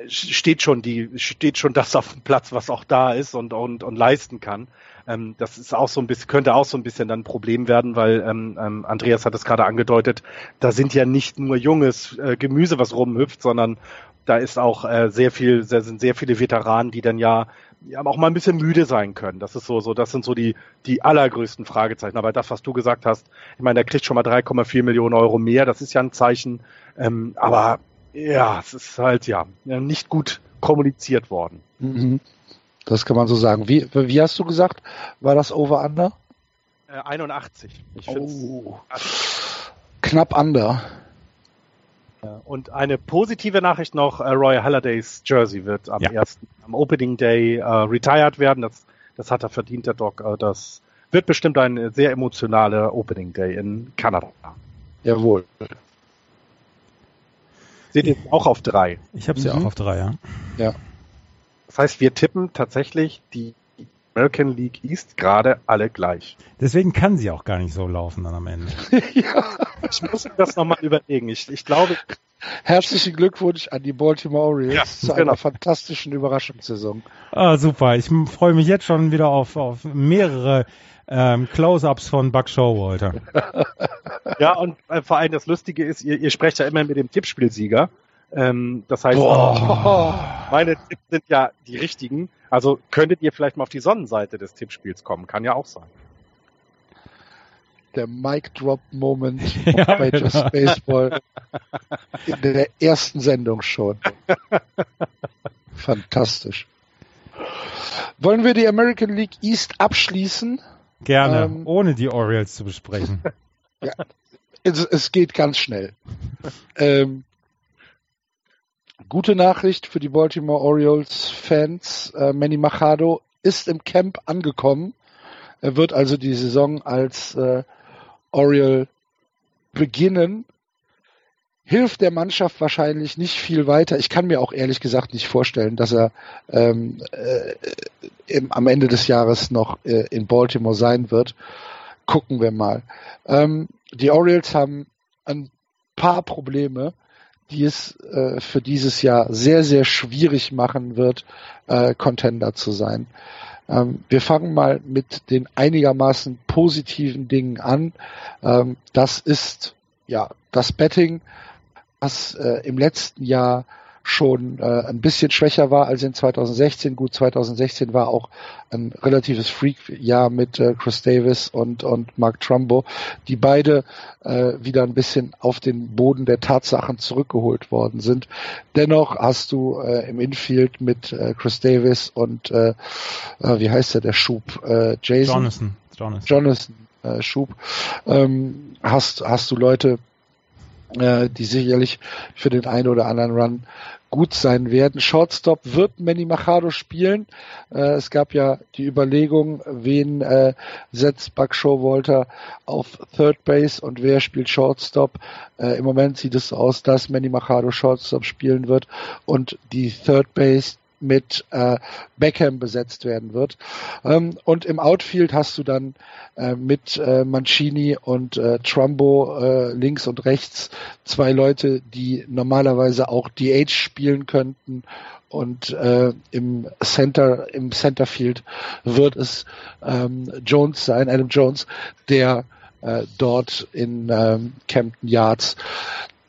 steht schon die steht schon das auf dem Platz, was auch da ist und und, und leisten kann. Ähm, das ist auch so ein bisschen könnte auch so ein bisschen dann ein Problem werden, weil ähm, ähm, Andreas hat es gerade angedeutet. Da sind ja nicht nur junges äh, Gemüse, was rumhüpft, sondern da ist auch äh, sehr viel, da sind sehr viele Veteranen, die dann ja, ja auch mal ein bisschen müde sein können. Das ist so, so, das sind so die, die allergrößten Fragezeichen. Aber das, was du gesagt hast, ich meine, der kriegt schon mal 3,4 Millionen Euro mehr, das ist ja ein Zeichen. Ähm, aber ja, es ist halt ja nicht gut kommuniziert worden. Mhm. Das kann man so sagen. Wie, wie hast du gesagt, war das Over-Under? Äh, 81. Ich oh. Knapp under. Ja, und eine positive Nachricht noch, äh, Roy Hallidays Jersey wird am ja. ersten, am Opening Day äh, retired werden. Das, das hat er verdient, der Doc. Äh, das wird bestimmt ein sehr emotionaler Opening Day in Kanada. Jawohl. Seht ihr auch auf drei? Ich habe sie mhm. auch auf drei, ja. Ja. Das heißt, wir tippen tatsächlich die American League East gerade alle gleich. Deswegen kann sie auch gar nicht so laufen dann am Ende. ja, ich muss mir das nochmal überlegen. Ich, ich glaube. Herzlichen Glückwunsch an die Baltimore Orioles ja, zu genau. einer fantastischen Überraschungssaison. Ah, super. Ich freue mich jetzt schon wieder auf, auf mehrere ähm, Close-ups von Buck Showalter. ja, und äh, vor allem das Lustige ist, ihr, ihr sprecht ja immer mit dem Tippspielsieger. Ähm, das heißt, Boah. meine Tipps sind ja die richtigen. Also könntet ihr vielleicht mal auf die Sonnenseite des Tippspiels kommen. Kann ja auch sein. Der Mic Drop Moment ja, bei genau. Just Baseball in der ersten Sendung schon. Fantastisch. Wollen wir die American League East abschließen? Gerne, ähm, ohne die Orioles zu besprechen. Ja, es, es geht ganz schnell. ähm, Gute Nachricht für die Baltimore Orioles Fans. Äh, Manny Machado ist im Camp angekommen. Er wird also die Saison als äh, Oriole beginnen. Hilft der Mannschaft wahrscheinlich nicht viel weiter. Ich kann mir auch ehrlich gesagt nicht vorstellen, dass er ähm, äh, im, am Ende des Jahres noch äh, in Baltimore sein wird. Gucken wir mal. Ähm, die Orioles haben ein paar Probleme die es äh, für dieses Jahr sehr, sehr schwierig machen wird, äh, Contender zu sein. Ähm, wir fangen mal mit den einigermaßen positiven Dingen an. Ähm, das ist ja das Betting, was äh, im letzten Jahr schon äh, ein bisschen schwächer war als in 2016. Gut, 2016 war auch ein relatives Freak-Jahr mit äh, Chris Davis und, und Mark Trumbo, die beide äh, wieder ein bisschen auf den Boden der Tatsachen zurückgeholt worden sind. Dennoch hast du äh, im Infield mit äh, Chris Davis und äh, äh, wie heißt der, der Schub? Äh, Jason? Jonathan. Jonathan. Jonathan äh, Schub. Ähm, hast, hast du Leute, äh, die sicherlich für den einen oder anderen Run gut sein werden. Shortstop wird Manny Machado spielen. Äh, es gab ja die Überlegung, wen äh, setzt Buck Showalter auf Third Base und wer spielt Shortstop. Äh, Im Moment sieht es aus, dass Manny Machado Shortstop spielen wird und die Third Base mit äh, Beckham besetzt werden wird. Ähm, und im Outfield hast du dann äh, mit äh, Mancini und äh, Trumbo äh, links und rechts zwei Leute, die normalerweise auch DH spielen könnten. Und äh, im Center, im Centerfield wird es ähm, Jones sein, Adam Jones, der äh, dort in ähm, Campton Yards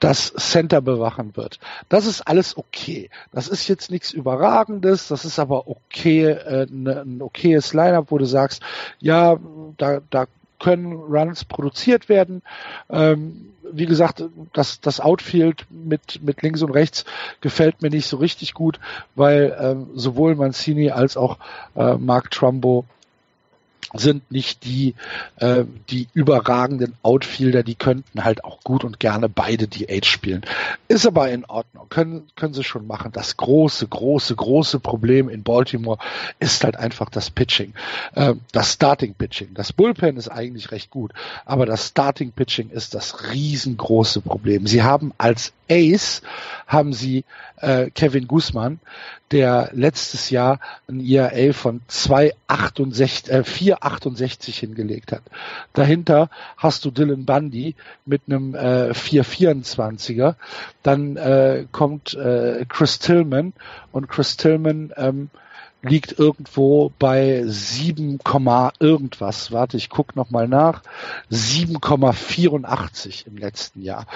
das Center bewachen wird. Das ist alles okay. Das ist jetzt nichts Überragendes, das ist aber okay, äh, ne, ein okayes Lineup, wo du sagst, ja, da, da können Runs produziert werden. Ähm, wie gesagt, das, das Outfield mit, mit links und rechts gefällt mir nicht so richtig gut, weil ähm, sowohl Mancini als auch äh, Mark Trumbo sind nicht die, äh, die überragenden Outfielder, die könnten halt auch gut und gerne beide DH spielen. Ist aber in Ordnung, können, können sie schon machen. Das große, große, große Problem in Baltimore ist halt einfach das Pitching. Äh, das Starting Pitching. Das Bullpen ist eigentlich recht gut, aber das Starting Pitching ist das riesengroße Problem. Sie haben als Ace haben sie äh, Kevin Guzman, der letztes Jahr ein ERA von 2,68, äh, 4,68 hingelegt hat. Dahinter hast du Dylan Bundy mit einem äh, 4,24er. Dann äh, kommt äh, Chris Tillman und Chris Tillman ähm, liegt irgendwo bei 7, irgendwas. Warte, ich guck noch mal nach. 7,84 im letzten Jahr.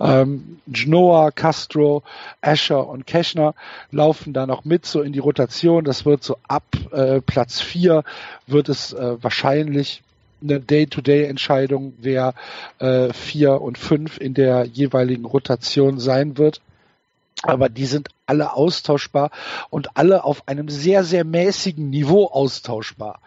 Ähm, Genoa, Castro, Asher und Keschner laufen da noch mit so in die Rotation. Das wird so ab äh, Platz 4 wird es äh, wahrscheinlich eine Day-to-Day-Entscheidung, wer äh, vier und fünf in der jeweiligen Rotation sein wird aber die sind alle austauschbar und alle auf einem sehr, sehr mäßigen Niveau austauschbar.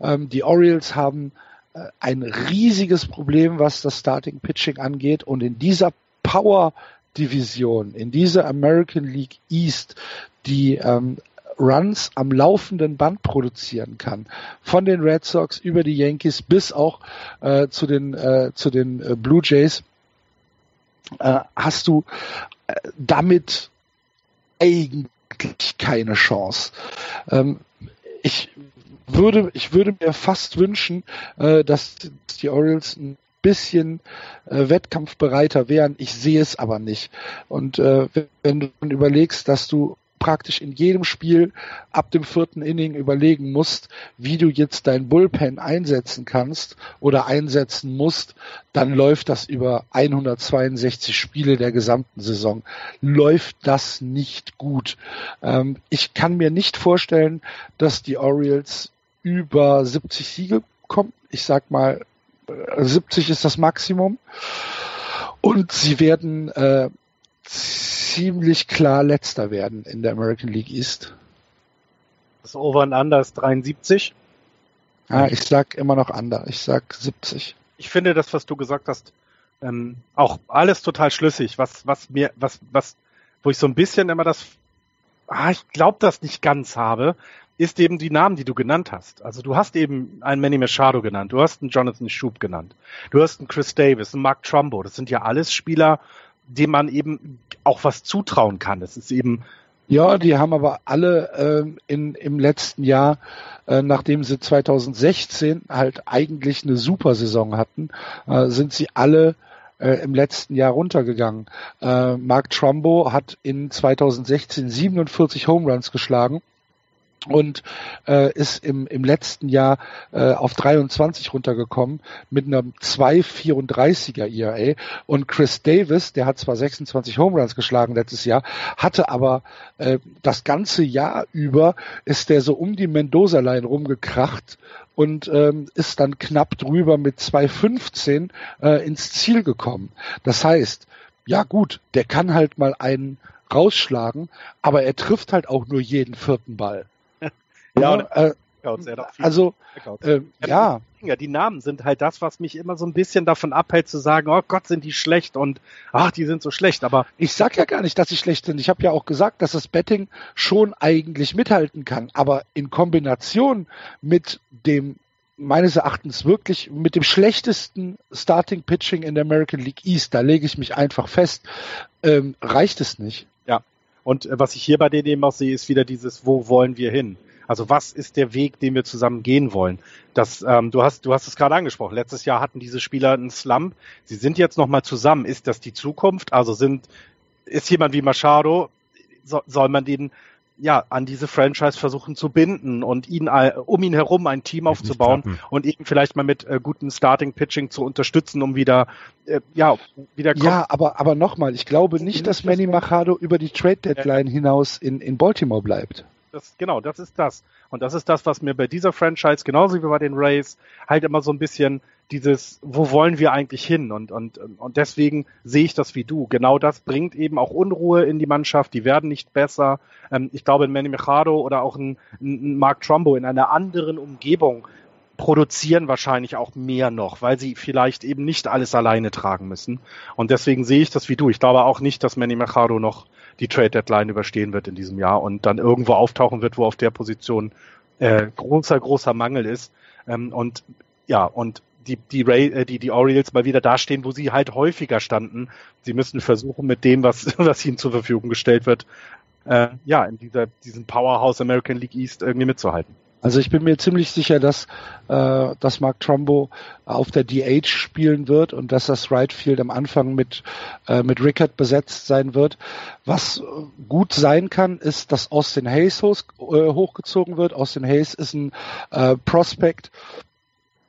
Ähm, die Orioles haben äh, ein riesiges Problem, was das Starting Pitching angeht und in dieser Power Division, in dieser American League East, die ähm, Runs am laufenden Band produzieren kann. Von den Red Sox über die Yankees bis auch äh, zu den, äh, zu den äh, Blue Jays äh, hast du äh, damit eigentlich keine Chance. Ähm, ich würde, ich würde mir fast wünschen, äh, dass die Orioles ein bisschen äh, wettkampfbereiter wären. Ich sehe es aber nicht. Und äh, wenn du überlegst, dass du praktisch in jedem Spiel ab dem vierten Inning überlegen musst, wie du jetzt dein Bullpen einsetzen kannst oder einsetzen musst, dann läuft das über 162 Spiele der gesamten Saison. Läuft das nicht gut. Ähm, ich kann mir nicht vorstellen, dass die Orioles über 70 Siege kommen. Ich sag mal, 70 ist das Maximum. Und sie werden äh, ziemlich klar letzter werden in der American League East. Das Over and Under ist 73. Ja, ich sag immer noch Under. Ich sag 70. Ich finde das, was du gesagt hast, ähm, auch alles total schlüssig. Was, was mir, was, was, wo ich so ein bisschen immer das, ah, ich glaube das nicht ganz habe, ist eben die Namen, die du genannt hast. Also du hast eben einen Manny Machado genannt, du hast einen Jonathan Schub genannt, du hast einen Chris Davis, einen Mark Trumbo. Das sind ja alles Spieler, dem man eben auch was zutrauen kann. Es ist eben ja, die haben aber alle äh, in, im letzten Jahr, äh, nachdem sie 2016 halt eigentlich eine super Saison hatten, äh, sind sie alle äh, im letzten Jahr runtergegangen. Äh, Mark Trumbo hat in 2016 47 Home Runs geschlagen und äh, ist im, im letzten Jahr äh, auf 23 runtergekommen mit einem 2,34er ERA und Chris Davis, der hat zwar 26 Home Runs geschlagen letztes Jahr, hatte aber äh, das ganze Jahr über ist der so um die Mendoza-Line rumgekracht und ähm, ist dann knapp drüber mit 2,15 äh, ins Ziel gekommen. Das heißt, ja gut, der kann halt mal einen rausschlagen, aber er trifft halt auch nur jeden vierten Ball. Ja, äh, also äh, ja. Die Namen sind halt das, was mich immer so ein bisschen davon abhält zu sagen, oh Gott, sind die schlecht und ach, die sind so schlecht. Aber ich sag ja gar nicht, dass sie schlecht sind. Ich habe ja auch gesagt, dass das Betting schon eigentlich mithalten kann, aber in Kombination mit dem meines Erachtens wirklich mit dem schlechtesten Starting Pitching in der American League East, da lege ich mich einfach fest, ähm, reicht es nicht. Ja. Und äh, was ich hier bei denen eben auch sehe, ist wieder dieses, wo wollen wir hin? Also was ist der Weg, den wir zusammen gehen wollen? Das, ähm, du hast, du hast es gerade angesprochen. Letztes Jahr hatten diese Spieler einen Slump. Sie sind jetzt nochmal zusammen. Ist das die Zukunft? Also sind, ist jemand wie Machado, so, soll man den ja, an diese Franchise versuchen zu binden und ihn um ihn herum ein Team aufzubauen und eben vielleicht mal mit äh, gutem Starting Pitching zu unterstützen, um wieder äh, ja, wieder Ja, aber aber nochmal, ich glaube nicht, dass Manny Machado über die Trade Deadline hinaus in in Baltimore bleibt. Das, genau, das ist das. Und das ist das, was mir bei dieser Franchise, genauso wie bei den Rays, halt immer so ein bisschen dieses, wo wollen wir eigentlich hin? Und, und, und deswegen sehe ich das wie du. Genau das bringt eben auch Unruhe in die Mannschaft. Die werden nicht besser. Ähm, ich glaube, ein Manny Machado oder auch ein, ein Mark Trumbo in einer anderen Umgebung produzieren wahrscheinlich auch mehr noch, weil sie vielleicht eben nicht alles alleine tragen müssen. Und deswegen sehe ich das wie du. Ich glaube auch nicht, dass Manny Machado noch die Trade Deadline überstehen wird in diesem Jahr und dann irgendwo auftauchen wird, wo auf der Position äh, großer, großer Mangel ist. Ähm, und ja, und die, die, Ray, äh, die, die Orioles mal wieder dastehen, wo sie halt häufiger standen. Sie müssen versuchen, mit dem, was, was ihnen zur Verfügung gestellt wird, äh, ja, in dieser, diesem Powerhouse American League East irgendwie mitzuhalten. Also ich bin mir ziemlich sicher, dass, äh, dass Mark Trumbo auf der DH spielen wird und dass das Right Field am Anfang mit, äh, mit Rickard besetzt sein wird. Was gut sein kann, ist, dass Austin Hayes hoch, äh, hochgezogen wird. Austin Hayes ist ein äh, Prospect,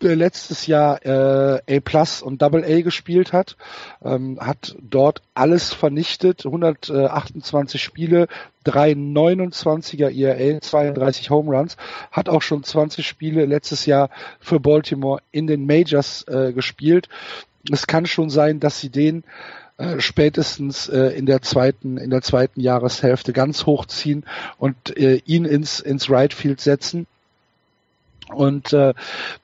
letztes Jahr äh, A Plus und Double A gespielt hat, ähm, hat dort alles vernichtet, 128 Spiele, drei 29er ERA, 32 Home Runs, hat auch schon 20 Spiele letztes Jahr für Baltimore in den Majors äh, gespielt. Es kann schon sein, dass sie den äh, spätestens äh, in der zweiten in der zweiten Jahreshälfte ganz hochziehen und äh, ihn ins ins Right Field setzen und äh,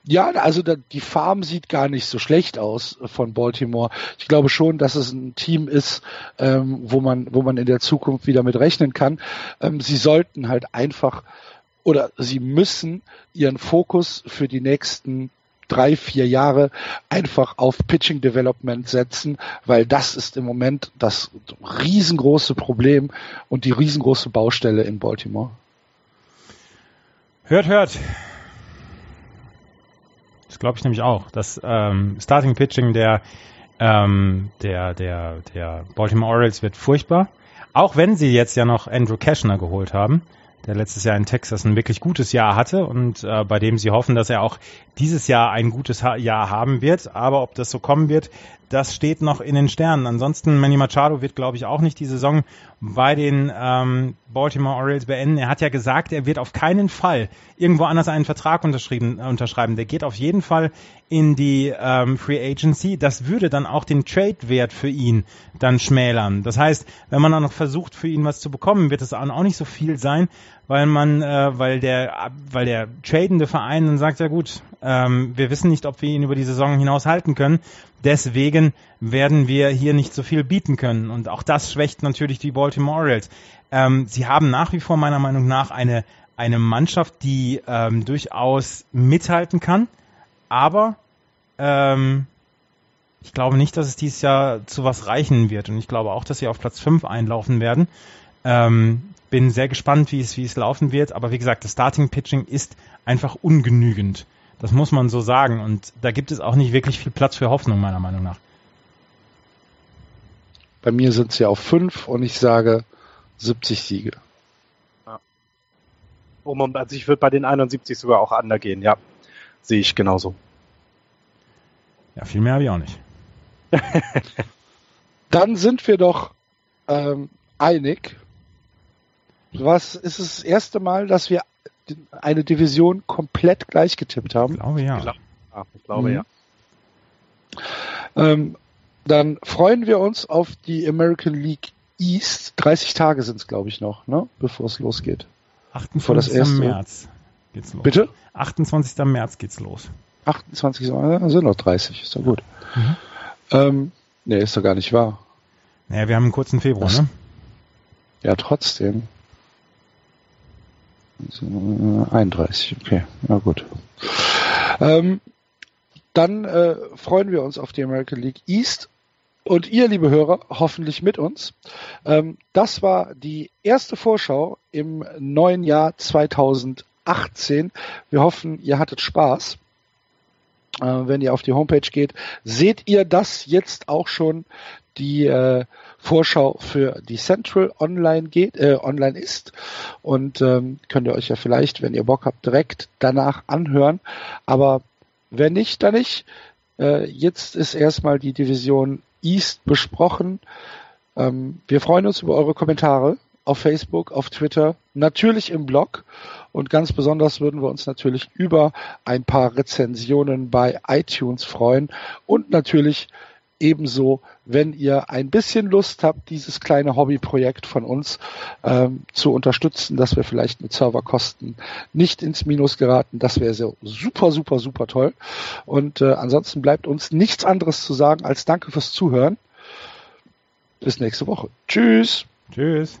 ja, also da, die Farm sieht gar nicht so schlecht aus von Baltimore. Ich glaube schon, dass es ein Team ist, ähm, wo man, wo man in der Zukunft wieder mit rechnen kann. Ähm, sie sollten halt einfach oder sie müssen ihren Fokus für die nächsten drei, vier Jahre einfach auf Pitching Development setzen, weil das ist im Moment das riesengroße Problem und die riesengroße Baustelle in Baltimore. Hört, hört. Glaube ich nämlich auch. Das ähm, Starting Pitching der, ähm, der, der, der Baltimore Orioles wird furchtbar. Auch wenn sie jetzt ja noch Andrew Cashner geholt haben, der letztes Jahr in Texas ein wirklich gutes Jahr hatte und äh, bei dem sie hoffen, dass er auch dieses Jahr ein gutes Jahr haben wird. Aber ob das so kommen wird, das steht noch in den Sternen. Ansonsten, Manny Machado wird, glaube ich, auch nicht die Saison bei den ähm, Baltimore Orioles beenden. Er hat ja gesagt, er wird auf keinen Fall irgendwo anders einen Vertrag unterschrieben, äh, unterschreiben. Der geht auf jeden Fall in die ähm, Free Agency. Das würde dann auch den Trade-Wert für ihn dann schmälern. Das heißt, wenn man dann noch versucht, für ihn was zu bekommen, wird es auch nicht so viel sein, weil man, äh, weil der, weil der tradende Verein dann sagt, ja gut, ähm, wir wissen nicht, ob wir ihn über die Saison hinaus halten können. Deswegen werden wir hier nicht so viel bieten können. Und auch das schwächt natürlich die Baltimore Orioles. Ähm, sie haben nach wie vor meiner Meinung nach eine, eine Mannschaft, die ähm, durchaus mithalten kann. Aber ähm, ich glaube nicht, dass es dieses Jahr zu was reichen wird. Und ich glaube auch, dass sie auf Platz 5 einlaufen werden. Ähm, bin sehr gespannt, wie es, wie es laufen wird. Aber wie gesagt, das Starting Pitching ist einfach ungenügend. Das muss man so sagen. Und da gibt es auch nicht wirklich viel Platz für Hoffnung, meiner Meinung nach. Bei mir sind sie auf fünf und ich sage 70 Siege. Ja. Also ich würde bei den 71 sogar auch undergehen, ja. Sehe ich genauso. Ja, viel mehr habe ich auch nicht. Dann sind wir doch ähm, einig. Was ist das erste Mal, dass wir eine Division komplett gleich getippt haben. Ich glaube ja. Ich, glaub, ich glaube mhm. ja. Ähm, dann freuen wir uns auf die American League East. 30 Tage sind es, glaube ich, noch, ne? bevor es losgeht. 28. Das März geht's los. Bitte? 28. März geht's los. 28. März sind noch 30, ist doch gut. Mhm. Ähm, nee, ist doch gar nicht wahr. Naja, wir haben einen kurzen Februar, das, ne? Ja, trotzdem. 31, okay, na gut. Ähm, dann äh, freuen wir uns auf die American League East und ihr, liebe Hörer, hoffentlich mit uns. Ähm, das war die erste Vorschau im neuen Jahr 2018. Wir hoffen, ihr hattet Spaß. Äh, wenn ihr auf die Homepage geht, seht ihr das jetzt auch schon die äh, Vorschau für die Central online geht, äh, online ist und ähm, könnt ihr euch ja vielleicht, wenn ihr Bock habt, direkt danach anhören. Aber wenn nicht, dann nicht. Äh, jetzt ist erstmal die Division East besprochen. Ähm, wir freuen uns über eure Kommentare auf Facebook, auf Twitter, natürlich im Blog und ganz besonders würden wir uns natürlich über ein paar Rezensionen bei iTunes freuen und natürlich ebenso, wenn ihr ein bisschen Lust habt, dieses kleine Hobbyprojekt von uns ähm, zu unterstützen, dass wir vielleicht mit Serverkosten nicht ins Minus geraten. Das wäre so super, super, super toll. Und äh, ansonsten bleibt uns nichts anderes zu sagen als Danke fürs Zuhören. Bis nächste Woche. Tschüss. Tschüss.